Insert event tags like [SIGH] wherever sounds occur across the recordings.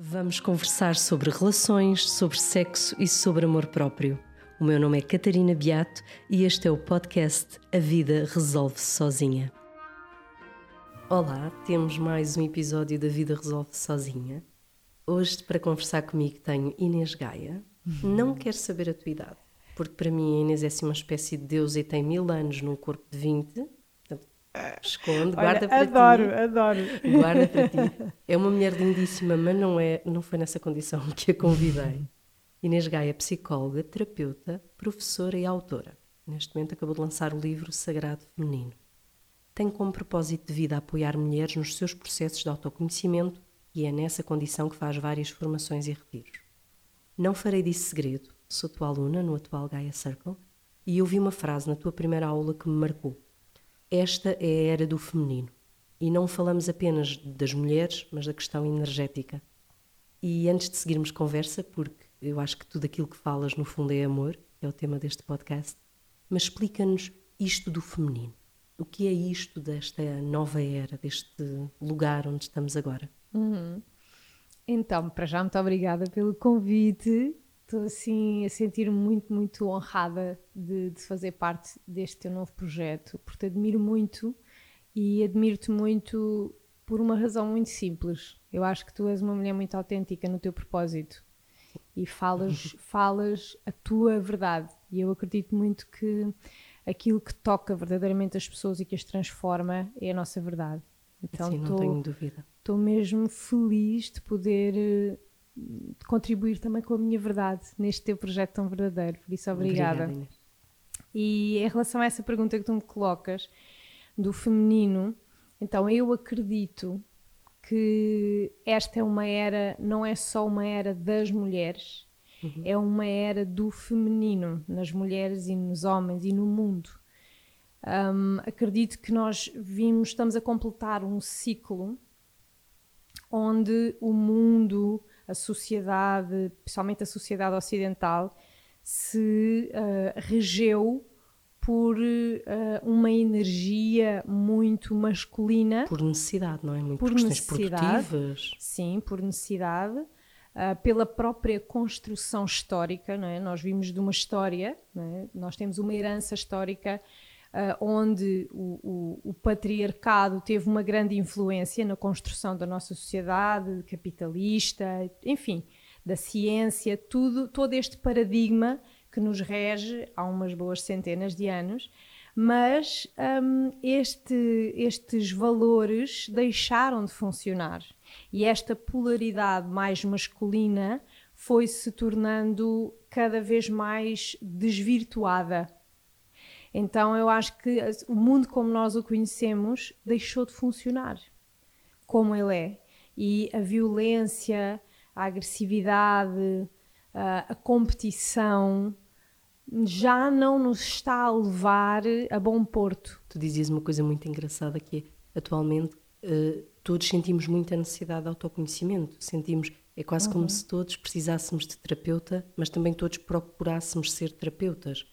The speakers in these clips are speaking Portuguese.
Vamos conversar sobre relações, sobre sexo e sobre amor próprio. O meu nome é Catarina Beato e este é o podcast A Vida Resolve-se Sozinha. Olá, temos mais um episódio da Vida Resolve-se Sozinha. Hoje, para conversar comigo, tenho Inês Gaia. Não quero saber a tua idade, porque para mim a Inês é assim uma espécie de Deus e tem mil anos num corpo de 20. Esconde, guarda Olha, para adoro, ti. adoro. Guarda para ti. [LAUGHS] É uma mulher lindíssima, mas não, é, não foi nessa condição que a convidei. Inês Gaia é psicóloga, terapeuta, professora e autora. Neste momento acabou de lançar o livro Sagrado Feminino. Tem como propósito de vida apoiar mulheres nos seus processos de autoconhecimento e é nessa condição que faz várias formações e retiros. Não farei disso segredo, sou tua aluna no atual Gaia Circle e ouvi uma frase na tua primeira aula que me marcou. Esta é a era do feminino. E não falamos apenas das mulheres, mas da questão energética. E antes de seguirmos conversa, porque eu acho que tudo aquilo que falas no fundo é amor, é o tema deste podcast, mas explica-nos isto do feminino. O que é isto desta nova era, deste lugar onde estamos agora? Então, para já, muito obrigada pelo convite. Estou assim a sentir-me muito, muito honrada de, de fazer parte deste teu novo projeto, porque te admiro muito e admiro-te muito por uma razão muito simples. Eu acho que tu és uma mulher muito autêntica no teu propósito e falas, [LAUGHS] falas a tua verdade. E eu acredito muito que aquilo que toca verdadeiramente as pessoas e que as transforma é a nossa verdade. Então, Sim, não tô- tenho dúvida. estou mesmo feliz de poder eh, contribuir também com a minha verdade neste teu projeto tão verdadeiro. Por isso, obrigada. Inês. E em relação a essa pergunta que tu me colocas do feminino, então eu acredito que esta é uma era, não é só uma era das mulheres, é uma era do feminino nas mulheres e nos homens e no mundo. Hum, acredito que nós vimos, estamos a completar um ciclo onde o mundo, a sociedade, principalmente a sociedade ocidental, se ah, regeu por ah, uma energia muito masculina Por necessidade, não é? Muito Por por questões necessidade. produtivas. Sim, por necessidade, ah, pela própria construção histórica, não é? Nós vimos de uma história, não é? nós temos uma herança histórica ah, onde o, o- o patriarcado teve uma grande influência na construção da nossa sociedade capitalista, enfim, da ciência, tudo, todo este paradigma que nos rege há umas boas centenas de anos, mas hum, este- estes valores deixaram de funcionar e esta polaridade mais masculina foi se tornando cada vez mais desvirtuada. Então eu acho que o mundo como nós o conhecemos deixou de funcionar como ele é. E a violência, a agressividade, a, competição já não nos está a levar a bom porto. Tu dizias uma coisa muito engraçada que é, atualmente eh, todos sentimos muita necessidade de autoconhecimento. Sentimos, é quase como se todos precisássemos de terapeuta, mas também todos procurássemos ser terapeutas.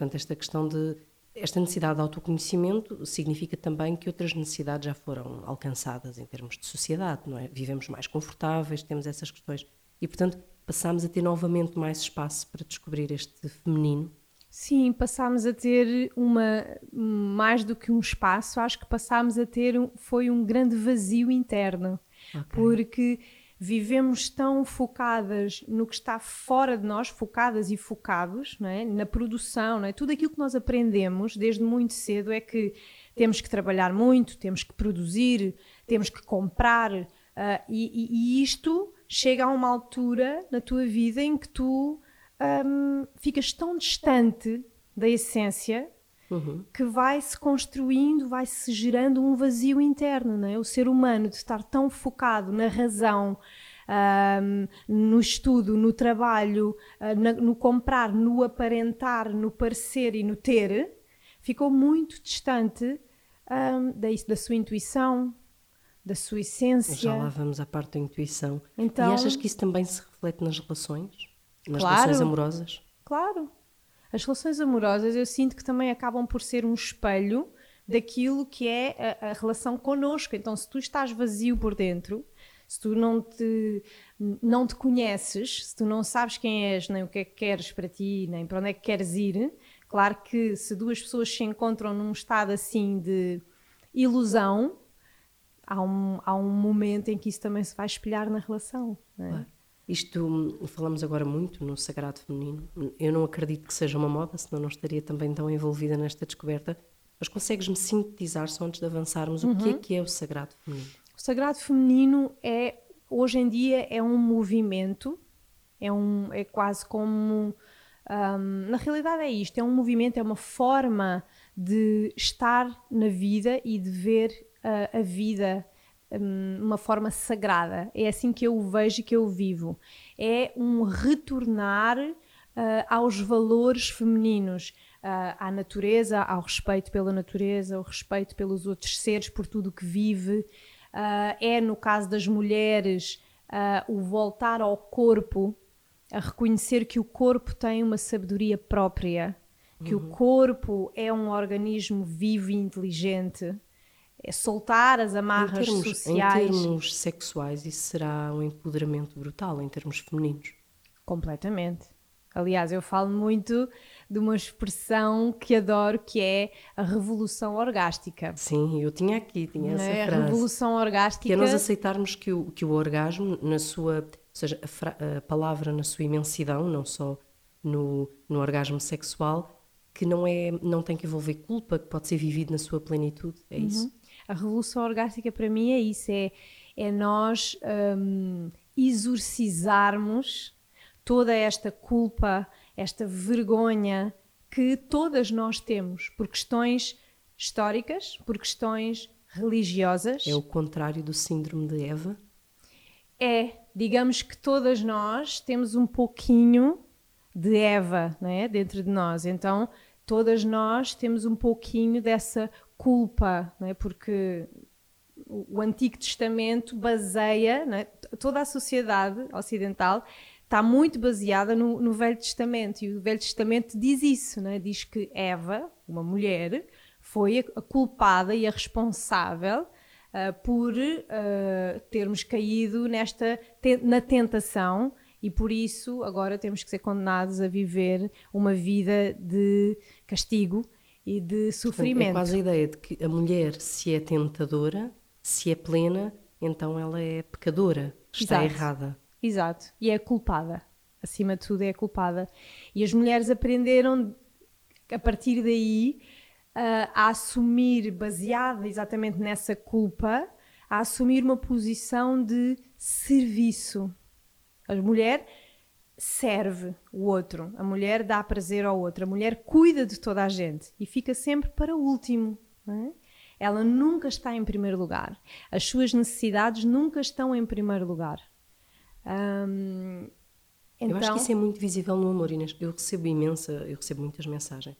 Portanto, esta questão de esta necessidade de autoconhecimento significa também que outras necessidades já foram alcançadas em termos de sociedade, não é? Vivemos mais confortáveis, temos essas questões. E, portanto, passamos a ter novamente mais espaço para descobrir este feminino. Sim, passámos a ter uma mais do que um espaço, acho que passámos a ter um, foi um grande vazio interno, porque vivemos tão focadas no que está fora de nós, focadas e focados, é? na produção, é? tudo aquilo que nós aprendemos desde muito cedo é que temos que trabalhar muito, temos que produzir, temos que comprar, ah, e, e- isto chega a uma altura na tua vida em que tu hum, ficas tão distante da essência que vai-se construindo, vai-se gerando um vazio interno, não é? O ser humano de estar tão focado na razão, hum, no estudo, no trabalho, ah, na- no comprar, no aparentar, no parecer e no ter, ficou muito distante hum, da, da sua intuição, da sua essência. Já lá vamos à parte da intuição. Então- E achas que isso também se reflete nas relações? Nas Claro. relações amorosas? Claro. As relações amorosas eu sinto que também acabam por ser um espelho daquilo que é a, a relação connosco. Então, se tu estás vazio por dentro, Se tu não te, não te conheces, se tu não sabes quem és, nem o que é que queres para ti, nem para onde é que queres ir, claro que se duas pessoas se encontram num estado assim de ilusão, há um, há um momento em que isso também se vai espelhar na relação. Não é? Claro. Isto, falamos agora muito no sagrado feminino. Eu não acredito que seja uma moda, senão não estaria também tão envolvida nesta descoberta. Mas consegues-me sintetizar, só antes de avançarmos, uhum. o que é que é o sagrado feminino? O sagrado feminino é, hoje em dia, é um movimento, é, um, é quase como. Um, na realidade, é isto: é um movimento, é uma forma de estar na vida e de ver uh, a vida uma forma sagrada. É assim que eu o vejo e que eu o vivo. É um retornar uh, aos valores femininos. Uh, à natureza, ao respeito pela natureza, ao respeito pelos outros seres, por tudo o que vive, Uh, é, no caso das mulheres, o voltar ao corpo, a reconhecer que o corpo tem uma sabedoria própria, que uhum. o corpo é um organismo vivo e inteligente. É soltar as amarras em termos, sociais. Em termos sexuais, isso será um empoderamento brutal, em termos femininos. Completamente. Aliás, eu falo muito de uma expressão que adoro, que é a revolução orgástica. Sim, eu tinha aqui, tinha essa é? frase. A revolução orgástica. Que é nós aceitarmos que o, que o orgasmo, na sua, ou seja, a, a palavra na sua imensidão, não só no, no orgasmo sexual, que não, é, não tem que envolver culpa, que pode ser vivido na sua plenitude, é uhum. isso. A revolução orgástica para mim é isso, é, é nós um, exorcizarmos toda esta culpa, esta vergonha que todas nós temos por questões históricas, por questões religiosas. É o contrário do síndrome de Eva? É, digamos que todas nós temos um pouquinho de Eva é, dentro de nós. Então, todas nós temos um pouquinho dessa culpa, é, porque o Antigo Testamento baseia é, toda a sociedade ocidental está muito baseada no, no, Velho Testamento. E o Velho Testamento diz isso, né? diz que Eva, uma mulher, foi a, culpada e a responsável uh, por uh, termos caído nesta te na tentação e por isso agora temos que ser condenados a viver uma vida de castigo e de sofrimento. É quase a ideia de que a mulher, se é tentadora, se é plena, então ela é pecadora, está Exato. errada. Exato. E é culpada. Acima de tudo, é culpada. E as mulheres aprenderam, a partir daí, a assumir, baseada exatamente nessa culpa, a assumir uma posição de serviço. A mulher serve o outro, a mulher dá prazer ao outro, a mulher cuida de toda a gente e fica sempre para o último. É? Ela nunca está em primeiro lugar. As suas necessidades nunca estão em primeiro lugar. Então... Eu acho que isso é então muito visível no amor, Inês. Eu recebo imensa, eu recebo muitas mensagens.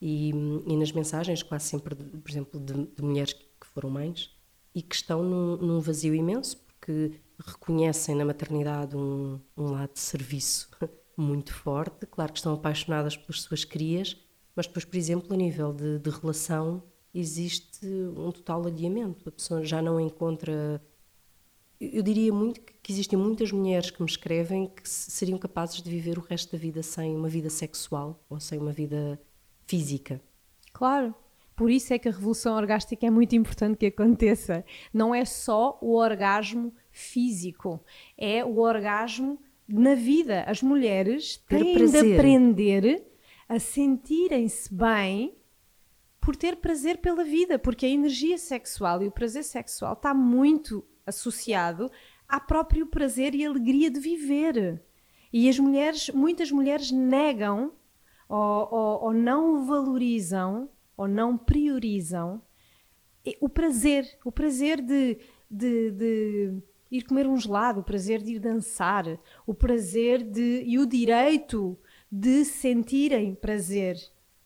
E, e nas mensagens, quase sempre, por exemplo, de, de, mulheres que foram mães e que estão num, num, vazio imenso porque reconhecem na maternidade um, um lado de serviço [LAUGHS] muito forte. Claro que estão apaixonadas pelas suas crias, mas depois, por exemplo, a nível de, de relação, existe um total adiamento. A pessoa já não encontra eu diria muito que existem muitas mulheres que me escrevem que seriam capazes de viver o resto da vida sem uma vida sexual ou sem uma vida física. Claro. Por isso é que a revolução orgástica é muito importante que aconteça. Não é só o orgasmo físico, é o orgasmo na vida. As mulheres têm de aprender a sentirem-se bem por ter prazer pela vida, porque a energia sexual e o prazer sexual está muito associado ao próprio prazer e alegria de viver. E as mulheres, muitas mulheres negam ou, ou, ou não valorizam ou não priorizam o prazer, o prazer de, de, de, ir comer um gelado, o prazer de ir dançar, o prazer de e o direito de sentirem prazer,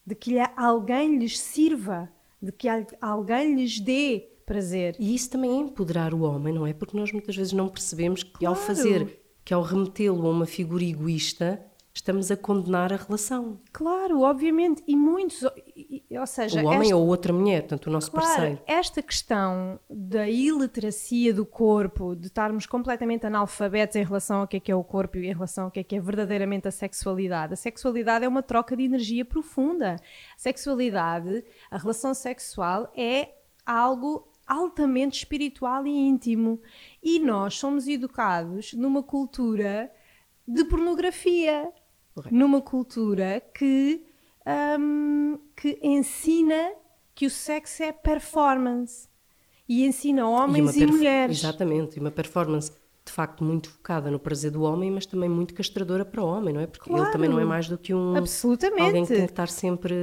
de que alguém lhes sirva, de que alguém lhes dê prazer. E isso também é empoderar o homem, não é? Porque nós muitas vezes não percebemos que claro. ao fazer, que ao remetê-lo a uma figura egoísta, estamos a condenar a relação. Claro, obviamente, e muitos, ou seja, o homem esta, ou outra mulher, portanto, o nosso claro, parceiro. Esta questão da iliteracia do corpo, de estarmos completamente analfabetos em relação ao que é que é o corpo e em relação ao que é que é verdadeiramente a sexualidade. A sexualidade é uma troca de energia profunda. A sexualidade, a relação sexual é algo altamente espiritual e íntimo. E nós somos educados numa cultura de pornografia, Correto. numa cultura que, um, que ensina que o sexo é performance e ensina homens e, e mulheres. Exatamente, e uma performance de facto muito focada no prazer do homem, mas também muito castradora para o homem, não é? Porque claro, ele também não é mais do que um absolutamente. alguém que tem que estar sempre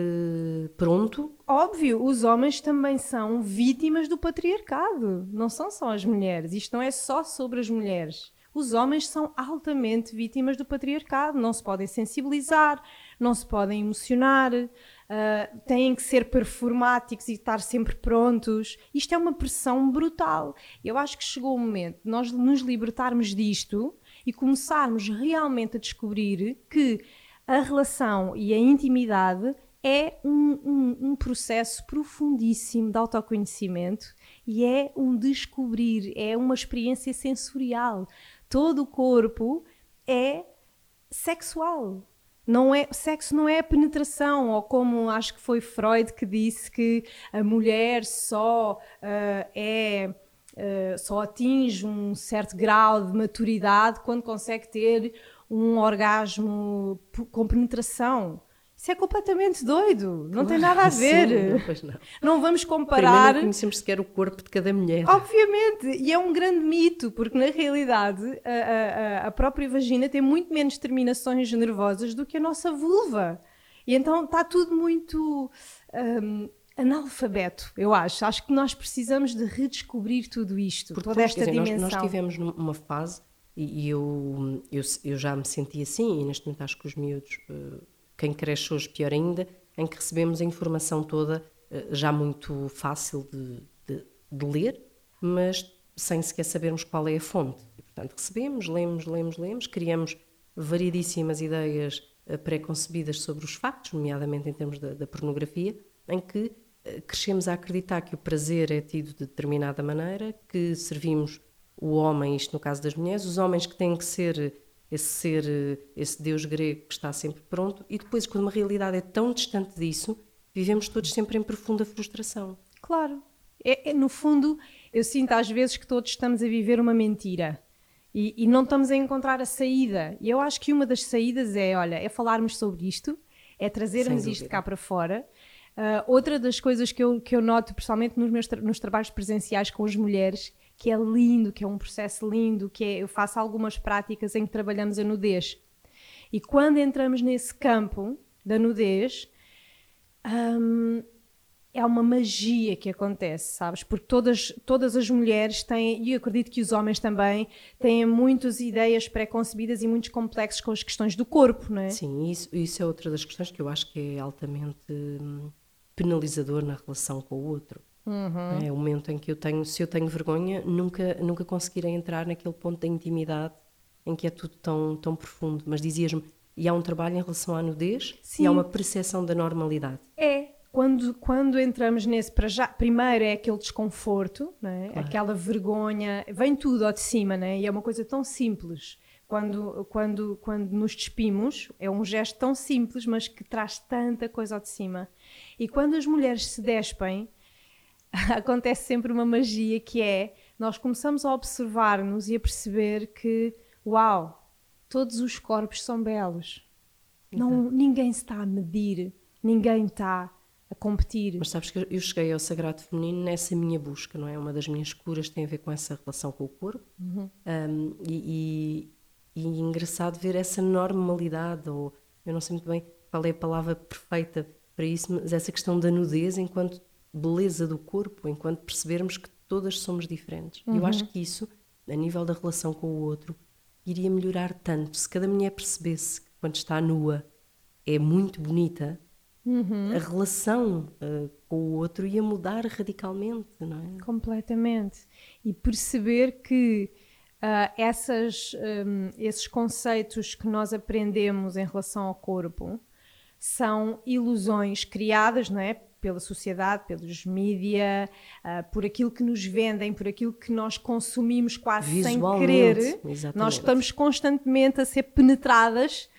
pronto. Óbvio, os homens também são vítimas do patriarcado, não são só as mulheres. Isto não é só sobre as mulheres os homens são altamente vítimas do patriarcado, não se podem sensibilizar, não se podem emocionar, uh, têm que ser performáticos e estar sempre prontos. Isto é uma pressão brutal. Eu acho que chegou o momento de nós nos libertarmos disto e começarmos realmente a descobrir que a relação e a intimidade é um, um, um, processo profundíssimo de autoconhecimento e é um descobrir, é uma experiência sensorial todo o corpo é sexual. Não é, sexo não é penetração, ou como acho que foi Freud que disse que a mulher só uh, é uh, só atinge um certo grau de maturidade quando consegue ter um orgasmo com penetração. Isso é completamente doido, não tem nada a ver. Sim, não, não. não, vamos comparar. Primeiro não conhecemos sequer o corpo de cada mulher. Obviamente, e é um grande mito, porque na realidade a, a, a própria vagina tem muito menos terminações nervosas do que a nossa vulva. E então está tudo muito um, analfabeto, eu acho. Acho que nós precisamos de redescobrir tudo isto, porque, toda esta dizer, dimensão. Nós, nós tivemos numa fase, e eu, eu, eu, já me senti assim, e neste momento acho que os miúdos. Uh, quem cresce hoje, pior ainda, em que recebemos a informação toda eh, já muito fácil de, de, de ler, mas sem sequer sabermos qual é a fonte. E, portanto, recebemos, lemos, lemos, lemos, criamos variedíssimas ideias eh, pré-concebidas sobre os factos, nomeadamente em termos da, da pornografia, em que eh, crescemos a acreditar que o prazer é tido de determinada maneira, que servimos o homem, isto no caso das mulheres, os homens que têm que ser esse ser, eh, esse Deus grego que está sempre pronto, e depois, quando uma realidade é tão distante disso, vivemos todos sempre em profunda frustração. Claro. É, é, no fundo, eu sinto às vezes que todos estamos a viver uma mentira. E, e, não estamos a encontrar a saída. E eu acho que uma das saídas é, olha, é falarmos sobre isto, é trazermos isto cá para fora. Uh, outra das coisas que eu, que eu noto, principalmente nos meus tra nos trabalhos presenciais com as mulheres, que é lindo, que é um processo lindo, que é, eu faço algumas práticas em que trabalhamos a nudez. E quando entramos nesse campo da nudez, hum, é uma magia que acontece, sabes? Porque todas, todas as mulheres têm, e eu acredito que os homens também, têm muitas ideias pré-concebidas e muitos complexos com as questões do corpo, não é? Sim, isso, isso é outra das questões que eu acho que é altamente hum, penalizador na relação com o outro. Uhum. É o momento em que eu tenho, se eu tenho vergonha, nunca, nunca conseguirei entrar naquele ponto da intimidade em que é tudo tão, tão profundo. Mas dizias-me, e há um trabalho em relação à nudez Sim. e há uma percepção da normalidade. É, quando, quando entramos nesse, para já, primeiro é aquele desconforto, é? claro. aquela vergonha, vem tudo ao de cima, né? e é uma coisa tão simples. Quando, quando, quando nos despimos, é um gesto tão simples, mas que traz tanta coisa ao de cima. E quando as mulheres se despem, [LAUGHS] acontece sempre uma magia que é nós começamos a observar-nos e a perceber que, uau, todos os corpos são belos. Não, ninguém está a medir, ninguém está a competir. Mas sabes que eu cheguei ao sagrado feminino nessa minha busca, não é? Uma das minhas curas tem a ver com essa relação com o corpo. Uhum. Um, e, e, e engraçado ver essa normalidade, ou eu não sei muito bem qual é a palavra perfeita para isso, mas essa questão da nudez enquanto beleza do corpo, enquanto percebermos que todas somos diferentes. Uhum. Eu acho que isso, a nível da relação com o outro, iria melhorar tanto. Se cada mulher percebesse que quando está nua é muito bonita, uhum. a relação uh, com o outro ia mudar radicalmente, não é? Completamente. E perceber que uh, essas, um, esses conceitos que nós aprendemos em relação ao corpo são ilusões criadas, não é? Pela sociedade, pelos mídia, uh, por aquilo que nos vendem, por aquilo que nós consumimos quase sem querer. Exatamente. Nós estamos constantemente a ser penetradas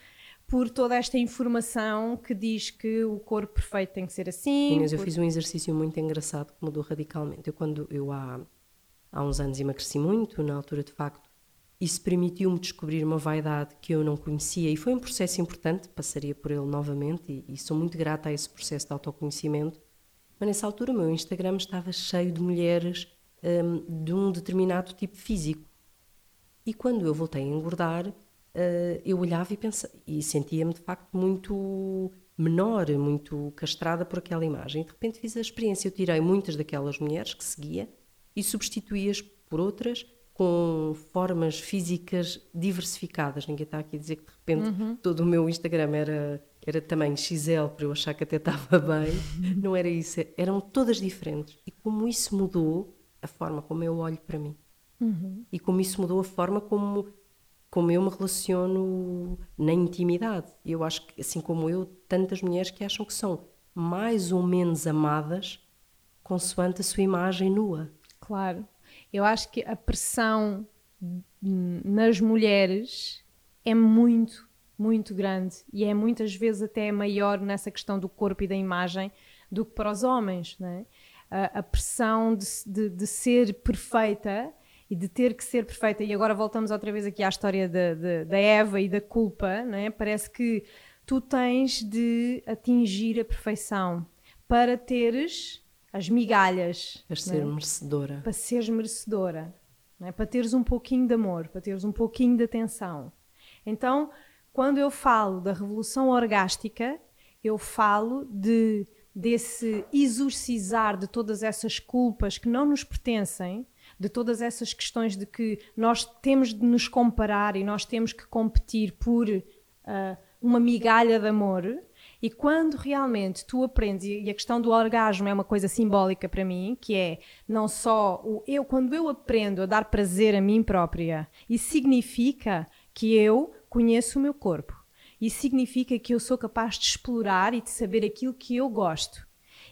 por toda esta informação que diz que o corpo perfeito tem que ser assim. Inês, por... eu fiz um exercício muito engraçado que mudou radicalmente. Eu, quando eu há, há uns anos emagreci muito, na altura de facto, isso permitiu-me descobrir uma vaidade que eu não conhecia e foi um processo importante, passaria por ele novamente e, e sou muito grata a esse processo de autoconhecimento. Mas nessa altura o meu Instagram estava cheio de mulheres um, de um determinado tipo físico. E quando eu voltei a engordar, uh, eu olhava e, pensava, e sentia-me de facto muito menor, muito castrada por aquela imagem. De repente fiz a experiência. Eu tirei muitas daquelas mulheres que seguia e substituí-as por outras com formas físicas diversificadas. Ninguém está aqui a dizer que de repente uhum. todo o meu Instagram era, era tamanho XL para eu achar que até [LAUGHS] estava bem. Não era isso. Eram todas diferentes. E como isso mudou a forma como eu olho para mim. Uhum. E como isso mudou a forma como como eu me relaciono na intimidade. Eu acho que, assim como eu, tantas mulheres que acham que são mais ou menos amadas consoante a sua imagem nua. Claro. Eu acho que a pressão nas mulheres é muito, muito grande e é muitas vezes até maior nessa questão do corpo e da imagem do que para os homens. Né? A, a pressão de, de, de ser perfeita e de ter que ser perfeita. E agora voltamos outra vez aqui à história da, da, Eva e da culpa, é? parece que tu tens de atingir a perfeição para teres as migalhas. Para ser é? merecedora. Para seres merecedora. É? Para teres um pouquinho de amor, para teres um pouquinho de atenção. Então, quando eu falo da revolução orgástica, eu falo de desse exorcizar de todas essas culpas que não nos pertencem, de todas essas questões de que nós temos de nos comparar e nós temos que competir por uh, uma migalha de amor. E quando realmente tu aprendes, e a questão do orgasmo é uma coisa simbólica para mim, que é não só o eu, quando eu aprendo a dar prazer a mim própria, isso significa que eu conheço o meu corpo. Isso significa que eu sou capaz de explorar e de saber aquilo que eu gosto.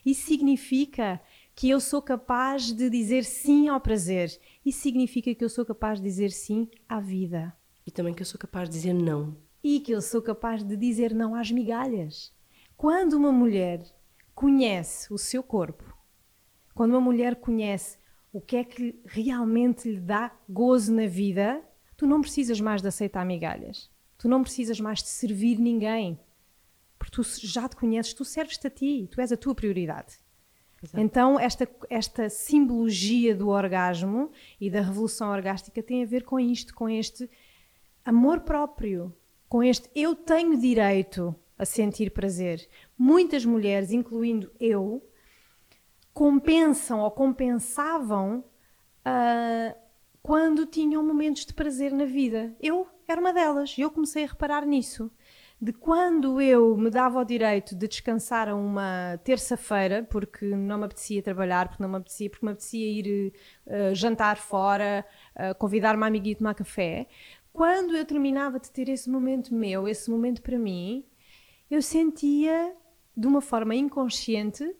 Isso significa que eu sou capaz de dizer sim ao prazer. Isso significa que eu sou capaz de dizer sim à vida. E também que eu sou capaz de dizer não. E que eu sou capaz de dizer não às migalhas. Quando uma mulher conhece o seu corpo, quando uma mulher conhece o que é que realmente lhe dá gozo na vida, tu não precisas mais de aceitar migalhas. Tu não precisas mais de servir ninguém. Porque tu já te conheces, tu serves-te a ti, tu és a tua prioridade. Exato. Então, esta, esta simbologia do orgasmo e da revolução orgástica tem a ver com isto, com este amor próprio, com este eu tenho direito a sentir prazer. Muitas mulheres, incluindo eu, compensam ou compensavam uh, quando tinham momentos de prazer na vida. Eu era uma delas e eu comecei a reparar nisso de quando eu me dava o direito de descansar a uma terça-feira, porque não me apetecia trabalhar, porque não me apetecia, porque me apetecia ir uh, jantar fora, uh, convidar uma amiguinha a tomar café. Quando eu terminava de ter esse momento meu, esse momento para mim, eu sentia de uma forma inconsciente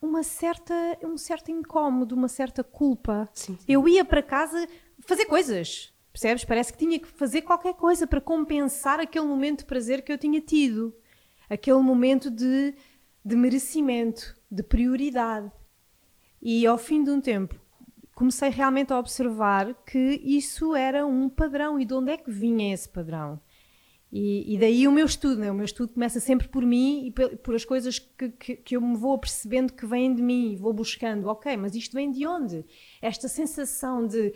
uma certa, um certo incómodo, uma certa culpa. Sim, sim. Eu ia para casa fazer coisas, Percebes? Parece que tinha que fazer qualquer coisa para compensar aquele momento de prazer que eu tinha tido. Aquele momento de, de merecimento, de prioridade. E ao fim de um tempo comecei realmente a observar que isso era um padrão e de onde é que vinha esse padrão. E, e daí o meu estudo, né? o meu estudo começa sempre por mim e por, por as coisas que, que, que, eu me vou apercebendo que vêm de mim, vou buscando, ok, mas isto vem de onde? Esta sensação de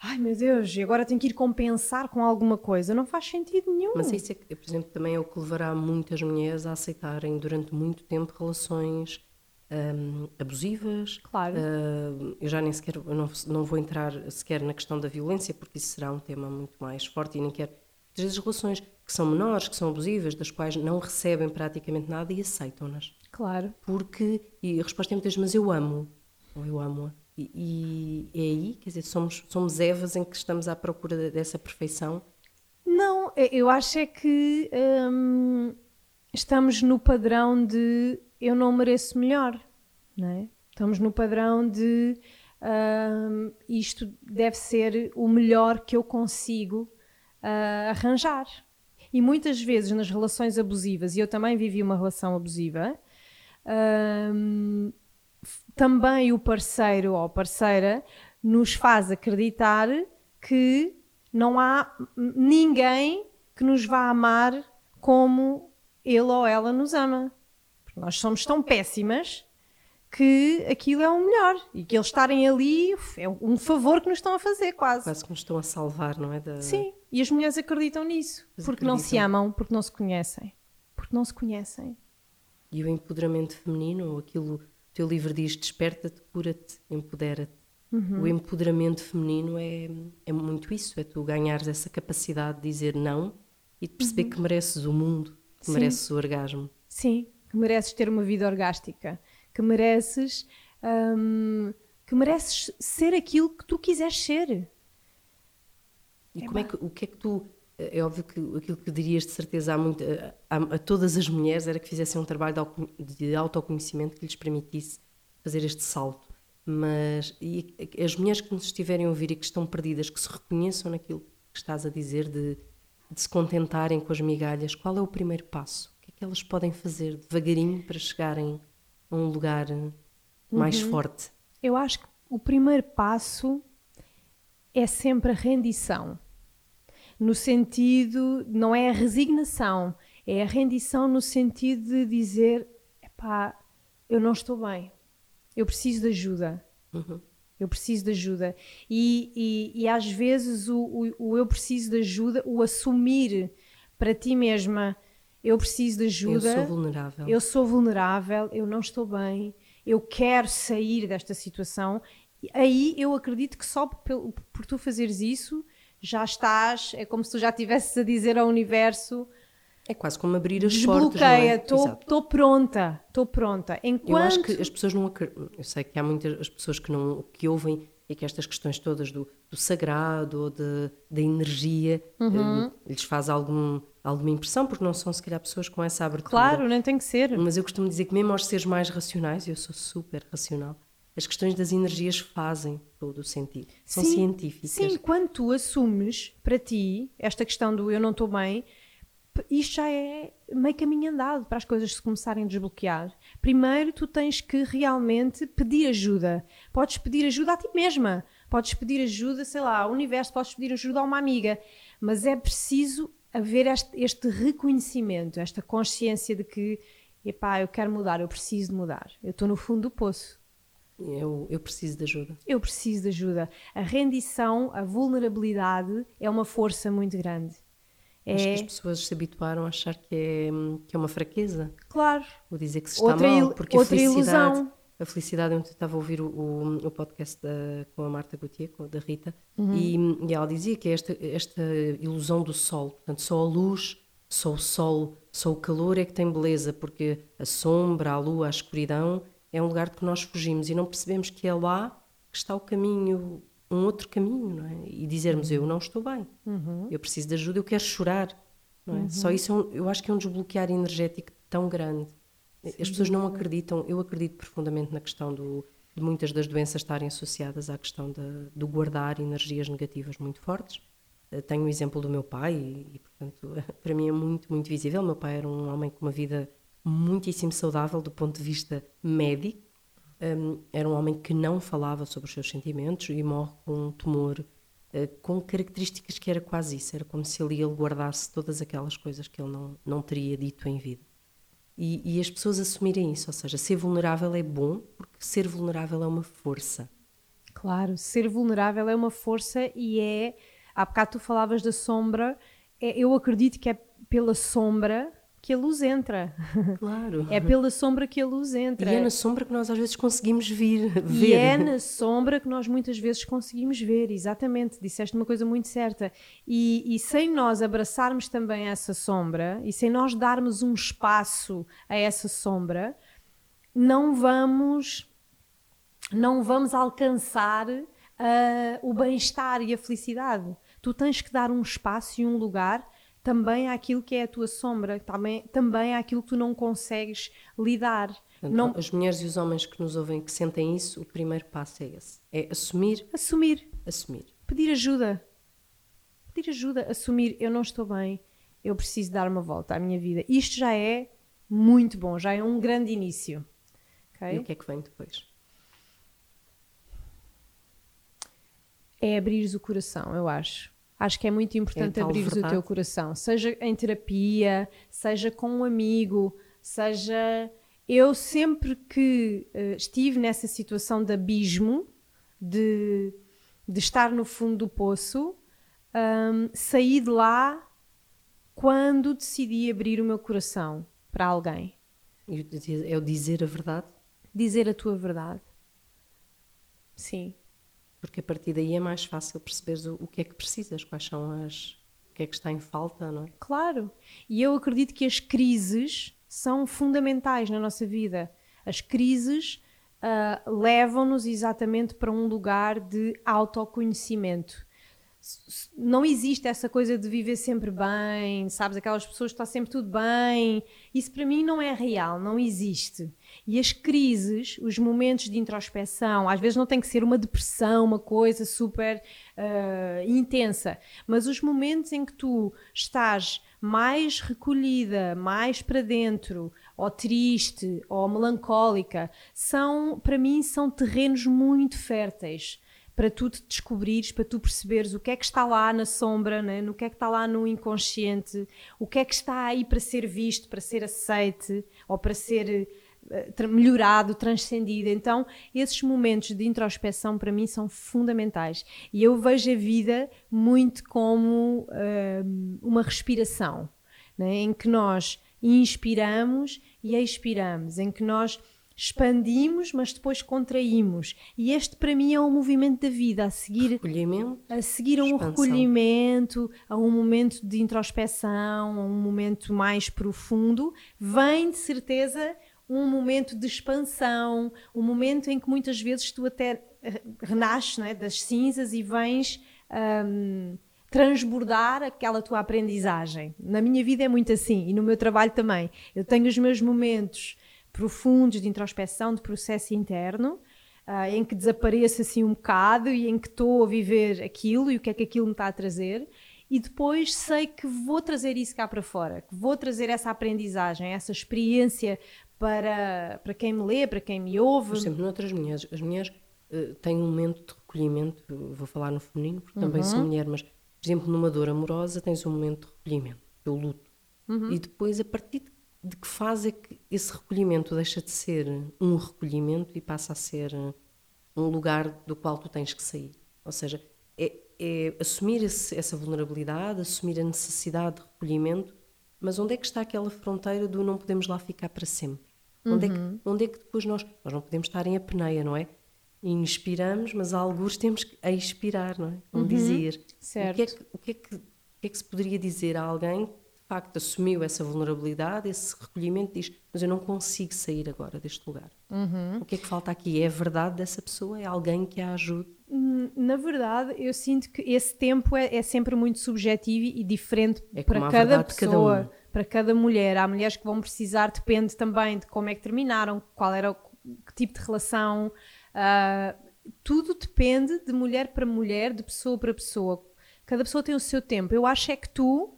ai meu Deus, e agora tenho que ir compensar com alguma coisa. Não faz sentido nenhum. Mas isso, é, por exemplo, também é o que levará muitas mulheres a aceitarem durante muito tempo relações um, abusivas. Claro. Uh, eu já nem sequer, não, não vou entrar sequer na questão da violência, porque isso será um tema muito mais forte e nem quero. Vezes relações que são menores, que são abusivas, das quais não recebem praticamente nada e aceitam-nas. Claro. Porque, e a resposta é muitas vezes, mas eu amo. Ou eu amo-a. E, e é aí, quer dizer, somos, somos Evas em que estamos à procura dessa perfeição? Não, eu acho é que hum, estamos no padrão de eu não mereço melhor, não é? Estamos no padrão de hum, isto deve ser o melhor que eu consigo uh, arranjar. E muitas vezes nas relações abusivas, e eu também vivi uma relação abusiva, hum, também o parceiro ou parceira nos faz acreditar que não há ninguém que nos vá amar como ele ou ela nos ama. Porque nós somos tão péssimas que aquilo é o melhor e que eles estarem ali é um favor que nos estão a fazer, quase. Quase que nos estão a salvar, não é? Da... Sim, e as mulheres acreditam nisso Mas porque acreditam. não se amam, porque não se conhecem. Porque não se conhecem. E o empoderamento feminino, aquilo teu livro diz: desperta-te, cura-te, empodera-te. Uhum. O empoderamento feminino é, é muito isso: é tu ganhares essa capacidade de dizer não e de perceber uhum. que mereces o mundo, que Sim. mereces o orgasmo. Sim, que mereces ter uma vida orgástica, que mereces. Hum, que mereces ser aquilo que tu quiseres ser. E é como é que, o que é que tu é óbvio que aquilo que dirias de certeza a, muito, a, a, todas as mulheres era que fizessem um trabalho de, de autoconhecimento que lhes permitisse fazer este salto. Mas e, as mulheres que nos estiverem a ouvir e que estão perdidas, que se reconheçam naquilo que estás a dizer, de, de se contentarem com as migalhas, qual é o primeiro passo? O que é que elas podem fazer devagarinho para chegarem a um lugar mais uhum. forte? Eu acho que o primeiro passo é sempre a rendição no sentido, não é a resignação, é a rendição no sentido de dizer: pá, eu não estou bem, eu preciso de ajuda. Uhum. Eu preciso de ajuda. E, e, e às vezes o, o, o, eu preciso de ajuda, o assumir para ti mesma, eu preciso de ajuda. Eu sou vulnerável. Eu sou vulnerável, eu não estou bem, eu quero sair desta situação. Aí eu acredito que só por, por tu fazeres isso, já estás, é como se tu já estivesses a dizer ao universo. É quase como abrir as desbloqueia, portas. Desbloqueia, estou pronta, estou pronta. Enquanto... Eu acho que as pessoas não Eu sei que há muitas pessoas que, não, que ouvem e que estas questões todas do, do sagrado ou da energia uhum. Eh, lhes faz algum, alguma impressão, porque não são se calhar pessoas com essa abertura. Claro, nem tem que ser. Mas eu costumo dizer que mesmo aos seres mais racionais, eu sou super racional, as questões das energias fazem todo o sentido. São sim, científicas. Sim, quando tu assumes para ti esta questão do eu não estou bem, isto já é meio caminho andado para as coisas se começarem a desbloquear. Primeiro, tu tens que realmente pedir ajuda. Podes pedir ajuda a ti mesma, podes pedir ajuda, sei lá, ao universo, podes pedir ajuda a uma amiga, mas é preciso haver este, este reconhecimento, esta consciência de que, epá, eu quero mudar, eu preciso mudar, eu estou no fundo do poço. Eu, eu preciso de ajuda. Eu preciso de ajuda. A rendição, a vulnerabilidade é uma força muito grande. Acho que as é pessoas se habituaram a achar que é, que é uma fraqueza. Claro. Ou dizer que se está outra mal, porque outra a felicidade, ilusão. A felicidade, eu estava a ouvir o, o, o podcast da, com a Marta Gauthier, com, da Rita, uhum. e, e, ela dizia que é esta, esta ilusão do sol, portanto, só a luz, só o sol, só o calor é que tem beleza, porque a sombra, a lua, a escuridão é um lugar de que nós fugimos e não percebemos que é lá que está o caminho, um outro caminho, não é? E dizermos eu não estou bem, uhum. eu preciso de ajuda, eu quero chorar, não é? Uhum. Só isso é um, eu acho que é um desbloquear energético tão grande. Sim. As pessoas não acreditam, eu acredito profundamente na questão do, de muitas das doenças estarem associadas à questão do guardar energias negativas muito fortes. Eh, tenho o exemplo do meu pai e, e, portanto, [LAUGHS] para mim é muito, muito visível. Meu pai era um homem com uma vida muitíssimo saudável do ponto de vista médico. Um, era um homem que não falava sobre os seus sentimentos e morre com um tumor uh, com características que era quase isso. Era como se ali ele guardasse todas aquelas coisas que ele não, não teria dito em vida. E, e as pessoas assumirem isso, ou seja, ser vulnerável é bom porque ser vulnerável é uma força. Claro, ser vulnerável é uma força e é. Há bocado tu falavas da sombra, é, eu acredito que é pela sombra que a luz entra. Claro. É pela sombra que a luz entra. E é na sombra que nós às vezes conseguimos vir, ver. E é na sombra que nós muitas vezes conseguimos ver, exatamente. Disseste uma coisa muito certa. E, e sem nós abraçarmos também essa sombra e sem nós darmos um espaço a essa sombra, não vamos não vamos alcançar uh, o bem-estar e a felicidade. Tu tens que dar um espaço e um lugar também àquilo que é a tua sombra, também, também àquilo que tu não consegues lidar. Portanto, não... As mulheres e os homens que nos ouvem, que sentem isso, o primeiro passo é esse: é assumir. Assumir. Assumir. Pedir ajuda. Pedir ajuda. Assumir, eu não estou bem, eu preciso dar uma volta à minha vida. Isto já é muito bom, já é um grande início. Okay? E o que é que vem depois? É abrir o coração, eu acho. Acho que é muito importante é abrir o teu coração, seja em terapia, seja com um amigo, seja. Eu sempre que uh, estive nessa situação de abismo, de, de estar no fundo do poço, um, saí de lá quando decidi abrir o meu coração para alguém. É o dizer a verdade? Dizer a tua verdade. Sim porque a partir daí é mais fácil perceberes o, o que é que precisas, quais são as. o que é que está em falta, não é? Claro, e eu acredito que as crises são fundamentais na nossa vida. As crises uh, levam-nos exatamente para um lugar de autoconhecimento não existe essa coisa de viver sempre bem, sabes? Aquelas pessoas que está sempre tudo bem. Isso para mim não é real, não existe. E as crises, os momentos de introspeção, às vezes não tem que ser uma depressão, uma coisa super uh, intensa, mas os momentos em que tu estás mais recolhida, mais para dentro, ou triste, ou melancólica, são, para mim, são terrenos muito férteis para tu te descobrires, para tu perceberes o que é que está lá na sombra, né? no que é que está lá no inconsciente, o que é que está aí para ser visto, para ser aceite ou para ser melhorado, transcendido. Então, esses momentos de introspeção para mim são fundamentais. E eu vejo a vida muito como uh, uma respiração, né? em que nós inspiramos e expiramos, em que nós expandimos, mas depois contraímos. E este para mim é um movimento da vida, a seguir a seguir a um expansão. recolhimento, a um momento de introspeção, a um momento mais profundo, vem de certeza um momento de expansão, um momento em que muitas vezes tu até eh, renasces é, das cinzas e vens um, transbordar aquela tua aprendizagem. Na minha vida é muito assim e no meu trabalho também. Eu tenho os meus momentos profundos de introspeção, de processo interno, uh, em que desapareço assim um bocado e em que estou a viver aquilo e o que é que aquilo me está a trazer. E depois sei que vou trazer isso cá para fora, que vou trazer essa aprendizagem, essa experiência para, para quem me lê, para quem me ouve. Por exemplo, noutras mulheres, as mulheres uh, têm um momento de recolhimento, vou falar no feminino, porque uhum. também sou mulher, mas, por exemplo, numa dor amorosa tens um momento de recolhimento, eu luto. Uhum. E depois, a partir de de que fase é que esse recolhimento deixa de ser um recolhimento e passa a ser um lugar do qual tu tens que sair? Ou seja, é, é assumir esse, essa vulnerabilidade, assumir a necessidade de recolhimento, mas onde é que está aquela fronteira do não podemos lá ficar para sempre? Uhum. Onde, é que, uhum. onde é que depois nós, nós não podemos estar em apneia, não é? Inspiramos, mas há alguns temos que expirar, não é? Como uhum. dizias. Certo. O que, é que, o, que é que, o que é que se poderia dizer a alguém facto assumiu essa vulnerabilidade, esse recolhimento, diz: Mas eu não consigo sair agora deste lugar. Uhum. O que é que falta aqui? É a verdade dessa pessoa? É alguém que a ajude? Hum, na verdade, eu sinto que esse tempo é, é sempre muito subjetivo e diferente é para cada pessoa, cada para cada mulher. Há mulheres que vão precisar, depende também de como é que terminaram, qual era o que tipo de relação. Uh, tudo depende de mulher para mulher, de pessoa para pessoa. Cada pessoa tem o seu tempo. Eu acho é que tu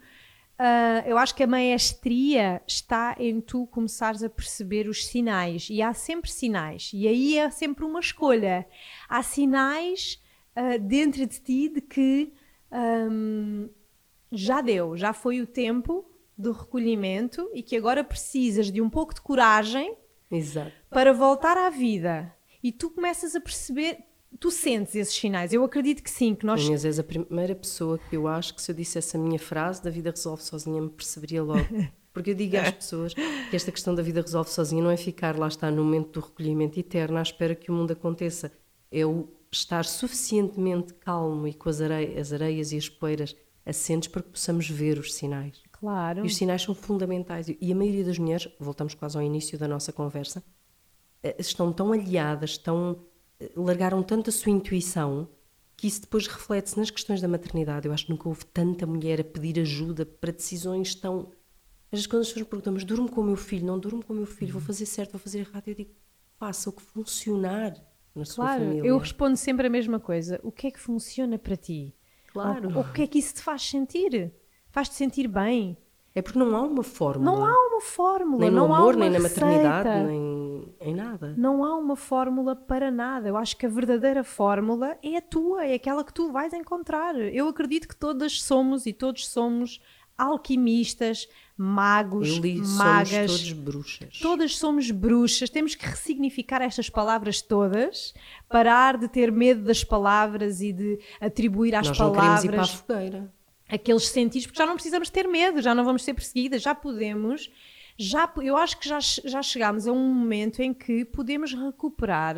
Uh, eu acho que a maestria está em tu começares a perceber os sinais. E há sempre sinais. E aí é sempre uma escolha. Há sinais uh, dentro de ti de que um, já deu, já foi o tempo do recolhimento e que agora precisas de um pouco de coragem Exato. para voltar à vida. E tu começas a perceber Tu sentes esses sinais? Eu acredito que sim, que nós... Inês, és a primeira pessoa que eu acho que se eu dissesse a minha frase da vida resolve sozinha me perceberia logo. [LAUGHS] Porque eu digo às pessoas que esta questão da vida resolve sozinha não é ficar lá está no momento do recolhimento eterno à espera que o mundo aconteça. É o estar suficientemente calmo e com as areias, as areias e as poeiras assentes para que possamos ver os sinais. Claro. E os sinais são fundamentais. E a maioria das mulheres, voltamos quase ao início da nossa conversa, eh, estão tão aliadas, tão largaram tanto a sua intuição que isso depois reflete-se nas questões da maternidade. Eu acho que nunca houve tanta mulher a pedir ajuda para decisões tão. Às vezes, quando as pessoas perguntam, mas durmo com o meu filho, não durmo com o meu filho, vou fazer certo, vou fazer errado, eu digo, faça o que funcionar na sua Claro, família. eu respondo sempre a mesma coisa. O que é que funciona para ti? Claro. Ou, o que é que isso te faz sentir? Faz-te sentir bem? É porque não há uma fórmula. Não há uma fórmula, nem no amor, nem na receita. maternidade, nem em nada. Não há uma fórmula para nada. Eu acho que a verdadeira fórmula é a tua, é aquela que tu vais encontrar. Eu acredito que todas somos e todos somos alquimistas, magos, li, magas. somos todos bruxas. Todas somos bruxas, temos que ressignificar estas palavras todas, parar de ter medo das palavras e de atribuir às Nós não queremos ir para a palavras fogueira. Aqueles sentidos, porque já não precisamos ter medo, já não vamos ser perseguidas, já podemos. Já, eu acho que já, já chegámos a um momento em que podemos recuperar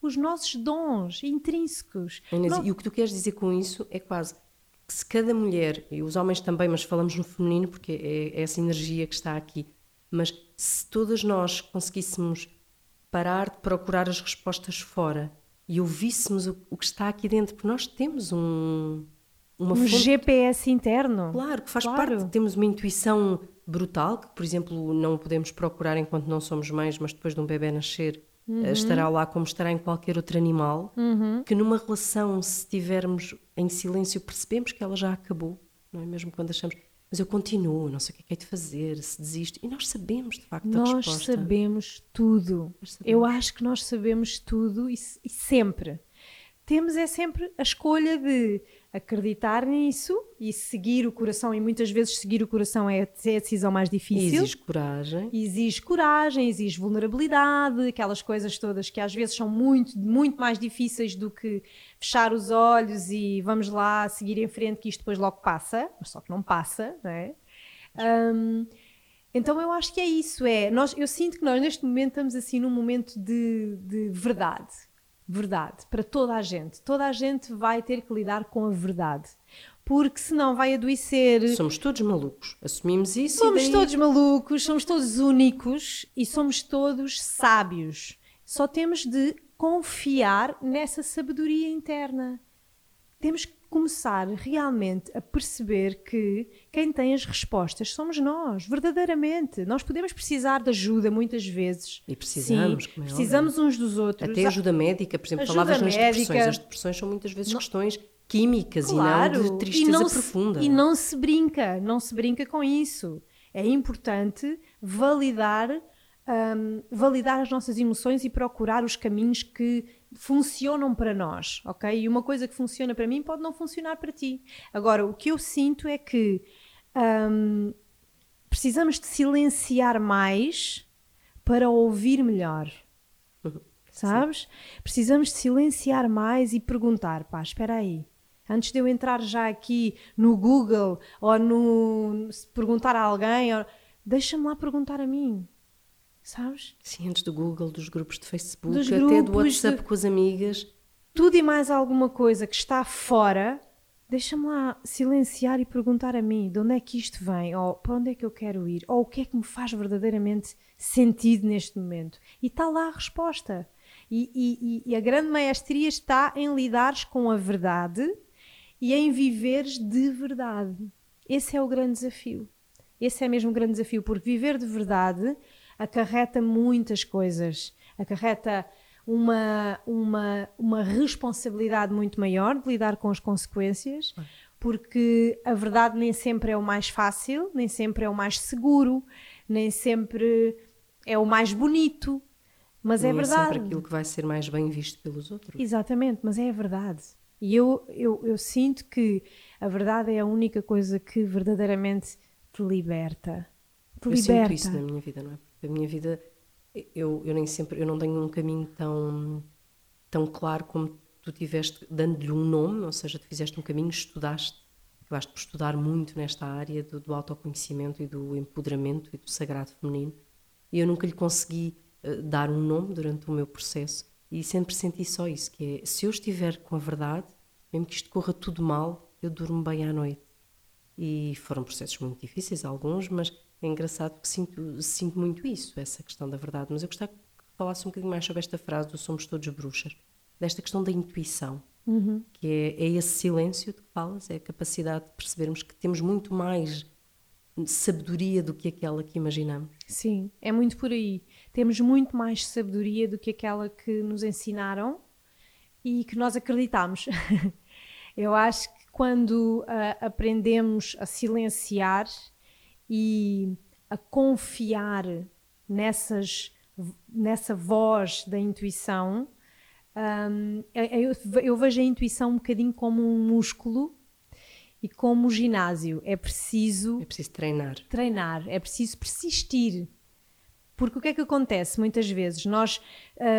os nossos dons intrínsecos. Inês, Não- E o que tu queres dizer com isso é quase que se cada mulher, e os homens também, mas falamos no feminino porque é, é essa energia que está aqui, mas se todas nós conseguíssemos parar de procurar as respostas fora e ouvíssemos o, o que está aqui dentro, porque nós temos um, uma um fonte GPS interno. Claro, que faz Claro. parte. Temos uma intuição brutal, que, por exemplo, não podemos procurar enquanto não somos mães, mas depois de um bebê nascer, Uhum. eh, estará lá como estará em qualquer outro animal. Que numa relação, se estivermos em silêncio, percebemos que ela já acabou, não é? Mesmo quando achamos, mas eu continuo, não sei o que é que é de fazer, se desisto. E nós sabemos, de facto, a Nós resposta. sabemos tudo. Nós sabemos. Eu acho que nós sabemos tudo e, e sempre. Temos é sempre a escolha de acreditar nisso e seguir o coração, e muitas vezes seguir o coração é, é a decisão mais difícil. exige coragem. Exige coragem, exige vulnerabilidade, aquelas coisas todas que às vezes são muito, muito mais difíceis do que fechar os olhos e vamos lá seguir em frente, que isto depois logo passa, mas só que não passa, não é? Hum, então eu acho que é isso, é, nós, eu sinto que nós neste momento estamos assim num momento de, de verdade, verdade, para toda a gente. Toda a gente vai ter que lidar com a verdade, porque senão vai adoecer. Somos todos malucos. Assumimos isso Somos daí... todos malucos, somos todos únicos e somos todos sábios. Só temos de confiar nessa sabedoria interna. Temos que começar realmente a perceber que quem tem as respostas somos nós, verdadeiramente. Nós podemos precisar de ajuda muitas vezes. E precisamos, Sim, como é precisamos uns dos outros. Até ajuda médica, por exemplo, Ajuda falavas nas depressões. As depressões são muitas vezes questões químicas Claro, e não de tristeza e não se- profunda. e não se brinca, não se brinca com isso. É importante validar, hum, validar as nossas emoções e procurar os caminhos que funcionam para nós, ok? E uma coisa que funciona para mim pode não funcionar para ti. Agora, o que eu sinto é que hum, precisamos de silenciar mais para ouvir melhor. Sabes? Precisamos de silenciar mais e perguntar, pá, espera aí. Antes de eu entrar já aqui no Google ou no perguntar a alguém, ou- deixa-me lá perguntar a mim. Sabes? Sim, antes do Google, dos grupos de Facebook, Dos até do WhatsApp de- com as amigas. Tudo e mais alguma coisa que está fora, deixa-me lá silenciar e perguntar a mim de onde é que isto vem, ou para onde é que eu quero ir, ou o que é que me faz verdadeiramente sentido neste momento. E está lá a resposta. E, e- e- e a grande maestria está em lidares com a verdade e em viveres de verdade. Esse é o grande desafio. Esse é mesmo o grande desafio, porque viver de verdade acarreta muitas coisas. Acarreta uma, uma, uma responsabilidade muito maior de lidar com as consequências, porque a verdade nem sempre é o mais fácil, nem sempre é o mais seguro, nem sempre é o mais bonito, mas é não é verdade. sempre aquilo que vai ser mais bem visto pelos outros. Exatamente, mas é a verdade. E eu, eu, eu sinto que a verdade é a única coisa que verdadeiramente te liberta. Te eu liberta. sinto isso na minha vida, não é? A minha vida, eu, eu nem sempre, eu não tenho um caminho tão, tão claro como tu tiveste, dando-lhe um nome, ou seja, tu fizeste um caminho, estudaste, acabaste por estudar muito nesta área do, do autoconhecimento e do empoderamento e do sagrado feminino, e eu nunca lhe consegui eh, dar um nome durante o meu processo, e sempre senti só isso, que é, se eu estiver com a verdade, mesmo que isto corra tudo mal, eu durmo bem à noite. E foram processos muito difíceis, alguns, mas é engraçado porque sinto, sinto muito isso, essa questão da verdade. Mas eu gostava que falasse um bocadinho mais sobre esta frase do somos todos bruxas. desta questão da intuição, Uhum. que é, é esse silêncio de que falas, é a capacidade de percebermos que temos muito mais sabedoria do que aquela que imaginamos. Sim, é muito por aí. Temos muito mais sabedoria do que aquela que nos ensinaram e que nós acreditamos. [LAUGHS] Eu acho que quando ah, aprendemos a silenciar e a confiar nessas, nessa voz da intuição, hum, eu, eu vejo a intuição um bocadinho como um músculo e como o ginásio. É preciso É preciso treinar. treinar, é preciso persistir. Porque o que é que acontece muitas vezes? Nós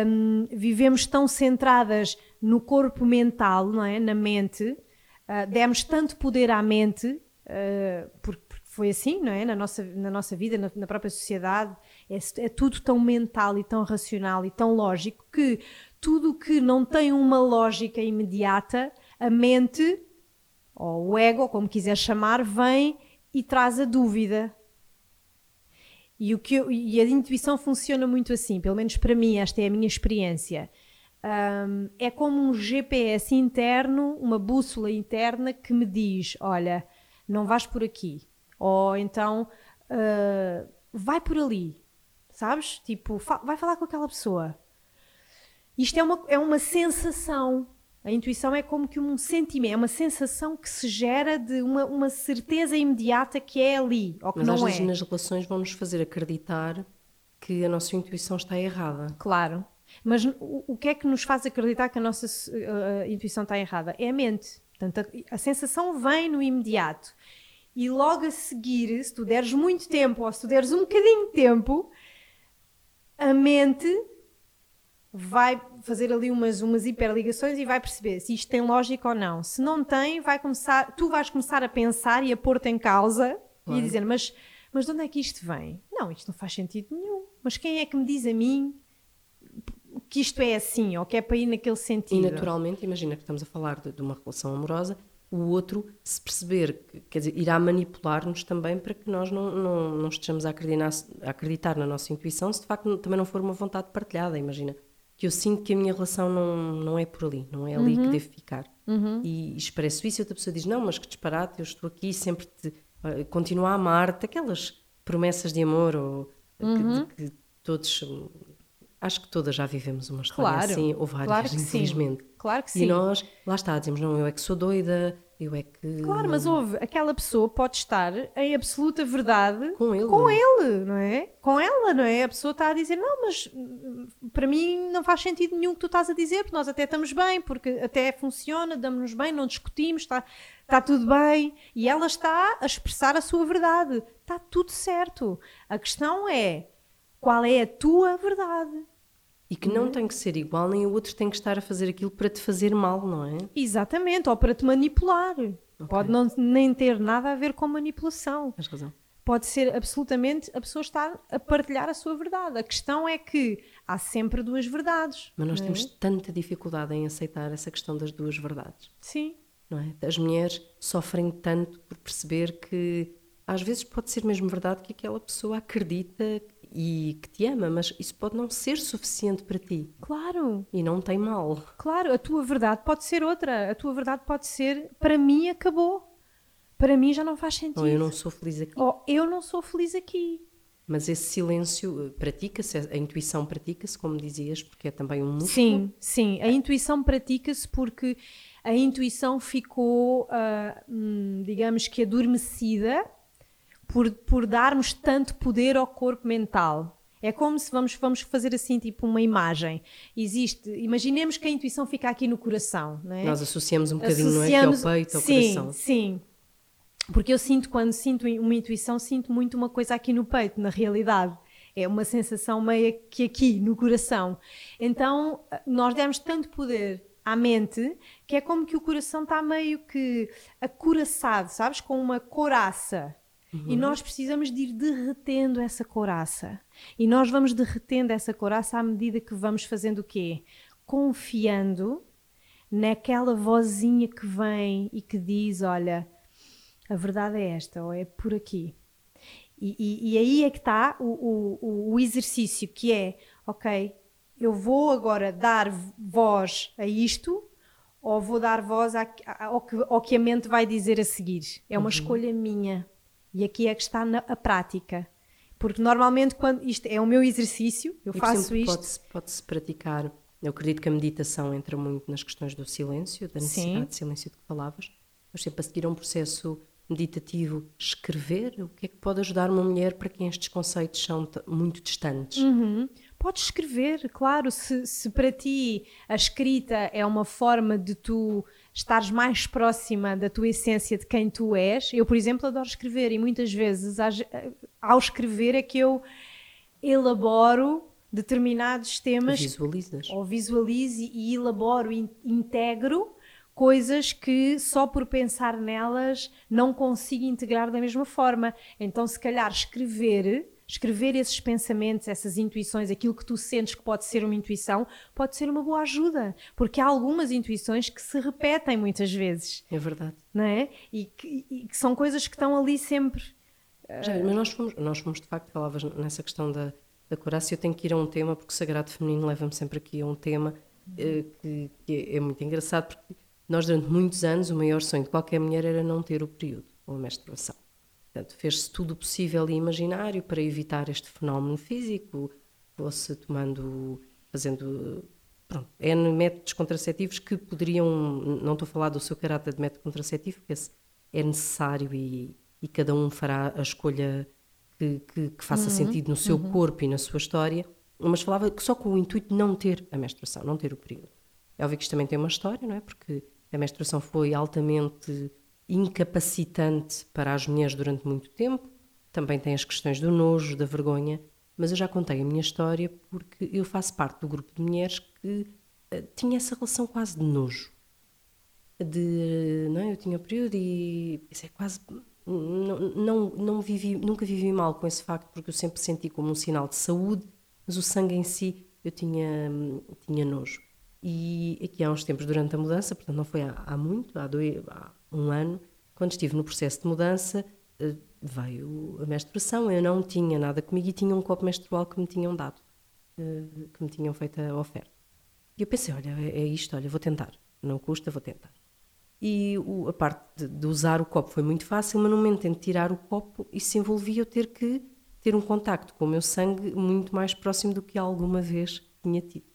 hum, vivemos tão centradas no corpo mental, não é? na mente, ah, demos tanto poder à mente, porque porque foi assim, não é? Na nossa, na nossa vida, na, na própria sociedade, é, é tudo tão mental e tão racional e tão lógico que tudo que não tem uma lógica imediata, a mente, ou o ego, como quiser chamar, vem e traz a dúvida. E, o que eu- e a intuição funciona muito assim, pelo menos para mim, esta é a minha experiência. Ahm, é como um GPS interno, uma bússola interna que me diz: olha, não vais por aqui. Ou então, ah, vai por ali. Sabes? Tipo, fa- vai falar com aquela pessoa. Isto é uma, é uma sensação. A intuição é como que um sentimento, é uma sensação que se gera de uma, uma certeza imediata que é ali, ou que Mas às não vezes é. nas relações vão-nos fazer acreditar que a nossa intuição está errada. Claro. Mas o, o que é que nos faz acreditar que a nossa uh, intuição está errada? É a mente. Portanto, a, a sensação vem no imediato. E logo a seguir, se tu deres muito tempo ou se tu deres um bocadinho de tempo, a mente vai fazer ali umas, umas hiperligações e vai perceber se isto tem lógica ou não. Se não tem, vai começar, tu vais começar a pensar e a pôr-te em causa e Claro. a dizer, mas, mas de onde é que isto vem? Não, isto não faz sentido nenhum. Mas quem é que me diz a mim que isto é assim, ou que é para ir naquele E sentido? naturalmente, imagina que estamos a falar de, de uma relação amorosa, o outro, se perceber, que, quer dizer, irá manipular-nos também para que nós não, não, não estejamos a acreditar, a acreditar na nossa intuição, se de facto também não for uma vontade partilhada. Imagina que eu sinto que a minha relação não, não é por ali, não é ali que devo ficar. E expresso isso e outra pessoa diz: Não, mas que disparate, eu estou aqui sempre te, eh, continuo a amar-te, aquelas promessas de amor ou que- de que todos. Acho que todas já vivemos uma história Claro, assim, ou várias, claro que sim. infelizmente. Claro que E sim. nós, lá está, dizemos, não, eu é que sou doida, eu é que. Claro, mas houve, aquela pessoa pode estar em absoluta verdade Com ele. com ele, não é? Com ela, não é? A pessoa está a dizer, não, mas hum, para mim não faz sentido nenhum o que tu estás a dizer, porque nós até estamos bem, porque até funciona, damos-nos bem, não discutimos, está, está tudo bem. E ela está a expressar a sua verdade. Está tudo certo. A questão é, qual é a tua verdade? E que não tem que ser igual, nem o outro tem que estar a fazer aquilo para te fazer mal, não é? Exatamente, ou para te manipular. Pode não, nem ter nada a ver com manipulação. Tens razão. pode ser absolutamente a pessoa estar a partilhar a sua verdade. A questão é que há sempre duas verdades. Mas nós é? temos tanta dificuldade em aceitar essa questão das duas verdades, Sim, não é? As mulheres sofrem tanto por perceber que às vezes pode ser mesmo verdade que aquela pessoa acredita e que te ama, mas isso pode não ser suficiente para ti claro, e não tem mal. claro. A tua verdade pode ser outra. A tua verdade pode ser, para mim acabou. Para mim já não faz sentido. Ou eu não sou feliz aqui. Ou eu não sou feliz aqui. Mas esse silêncio eh, pratica-se, a intuição pratica-se, como dizias, porque é também um músculo. Sim, sim. A intuição pratica-se porque a intuição ficou, hum, digamos que adormecida por, por darmos tanto poder ao corpo mental. É como se vamos, vamos fazer assim, tipo uma imagem. Existe, imaginemos que a intuição fica aqui no coração, não é? Nós associamos um bocadinho, não é? Que é Associamos- ao peito, ao sim, coração. Sim, Porque eu sinto, quando sinto uma intuição, sinto muito uma coisa aqui no peito, na realidade. É uma sensação meio que aqui, no coração. Então, nós demos tanto poder à mente que é como que o coração está meio que acoraçado, sabes? Com uma coraça. E nós precisamos de ir derretendo essa coraça. E nós vamos derretendo essa coraça à medida que vamos fazendo o quê? Confiando naquela vozinha que vem e que diz: Olha, a verdade é esta, ou é por aqui. E, e- e aí é que está o, o- o- exercício, que é: Ok, eu vou agora dar voz a isto ou vou dar voz ao, que, ao que a mente vai dizer a seguir. É uma uhum. escolha minha. E aqui é que está na, a prática. Porque normalmente, quando isto é o meu exercício, eu e, faço isto. Pode-se pode praticar. Eu acredito que a meditação entra muito nas questões do silêncio, da necessidade Sim. de silêncio de que falavas. Mas sempre a seguir a um processo meditativo, escrever, o que é que pode ajudar uma mulher para quem estes conceitos são muito distantes? Uhum. Podes escrever, claro, se, se para ti a escrita é uma forma de tu estares mais próxima da tua essência de quem tu és. Eu, por exemplo, adoro escrever e muitas vezes ao escrever é que eu elaboro determinados temas Visualizas. ou visualizo e elaboro, integro coisas que só por pensar nelas não consigo integrar da mesma forma. Então, se calhar, escrever, escrever esses pensamentos, essas intuições, aquilo que tu sentes que pode ser uma intuição, pode ser uma boa ajuda, porque há algumas intuições que se repetem muitas vezes. É verdade. Não é? E que, e que são coisas que estão ali sempre. Já, mas nós fomos, nós fomos, de facto, falavas nessa questão da, da coragem. Eu tenho que ir a um tema, porque o Sagrado Feminino leva-me sempre aqui a um tema uh, que, que, é muito engraçado, porque nós, durante muitos anos, o maior sonho de qualquer mulher era não ter o período ou a menstruação. Portanto, fez-se tudo possível e imaginário para evitar este fenómeno físico, fosse tomando, fazendo, pronto, N métodos contraceptivos que poderiam, não estou a falar do seu caráter de método contraceptivo, porque esse é necessário e, e cada um fará a escolha que, que, que faça uhum, sentido no seu uhum. corpo e na sua história, mas falava que só com o intuito de não ter a menstruação, não ter o período. É óbvio que isto também tem uma história, não é? Porque a menstruação foi altamente incapacitante para as mulheres durante muito tempo. Também tem as questões do nojo, da vergonha. Mas eu já contei a minha história porque eu faço parte do grupo de mulheres que uh, tinha essa relação quase de nojo. De, não é? Eu tinha o período e isso é quase não, não, não vivi, nunca vivi mal com esse facto porque eu sempre senti como um sinal de saúde, mas o sangue em si eu tinha, tinha nojo. E aqui há uns tempos, durante a mudança, portanto não foi há, há muito, há, dois, há um ano, quando estive no processo de mudança, eh, veio a menstruação. Eu não tinha nada comigo e tinha um copo menstrual que me tinham dado, eh, que me tinham feito a oferta. E eu pensei: olha, é, é isto, olha, vou tentar. Não custa, vou tentar. E a parte de, de, usar o copo foi muito fácil, mas no momento em tirar o copo, isso envolvia eu ter que ter um contacto com o meu sangue muito mais próximo do que alguma vez tinha tido.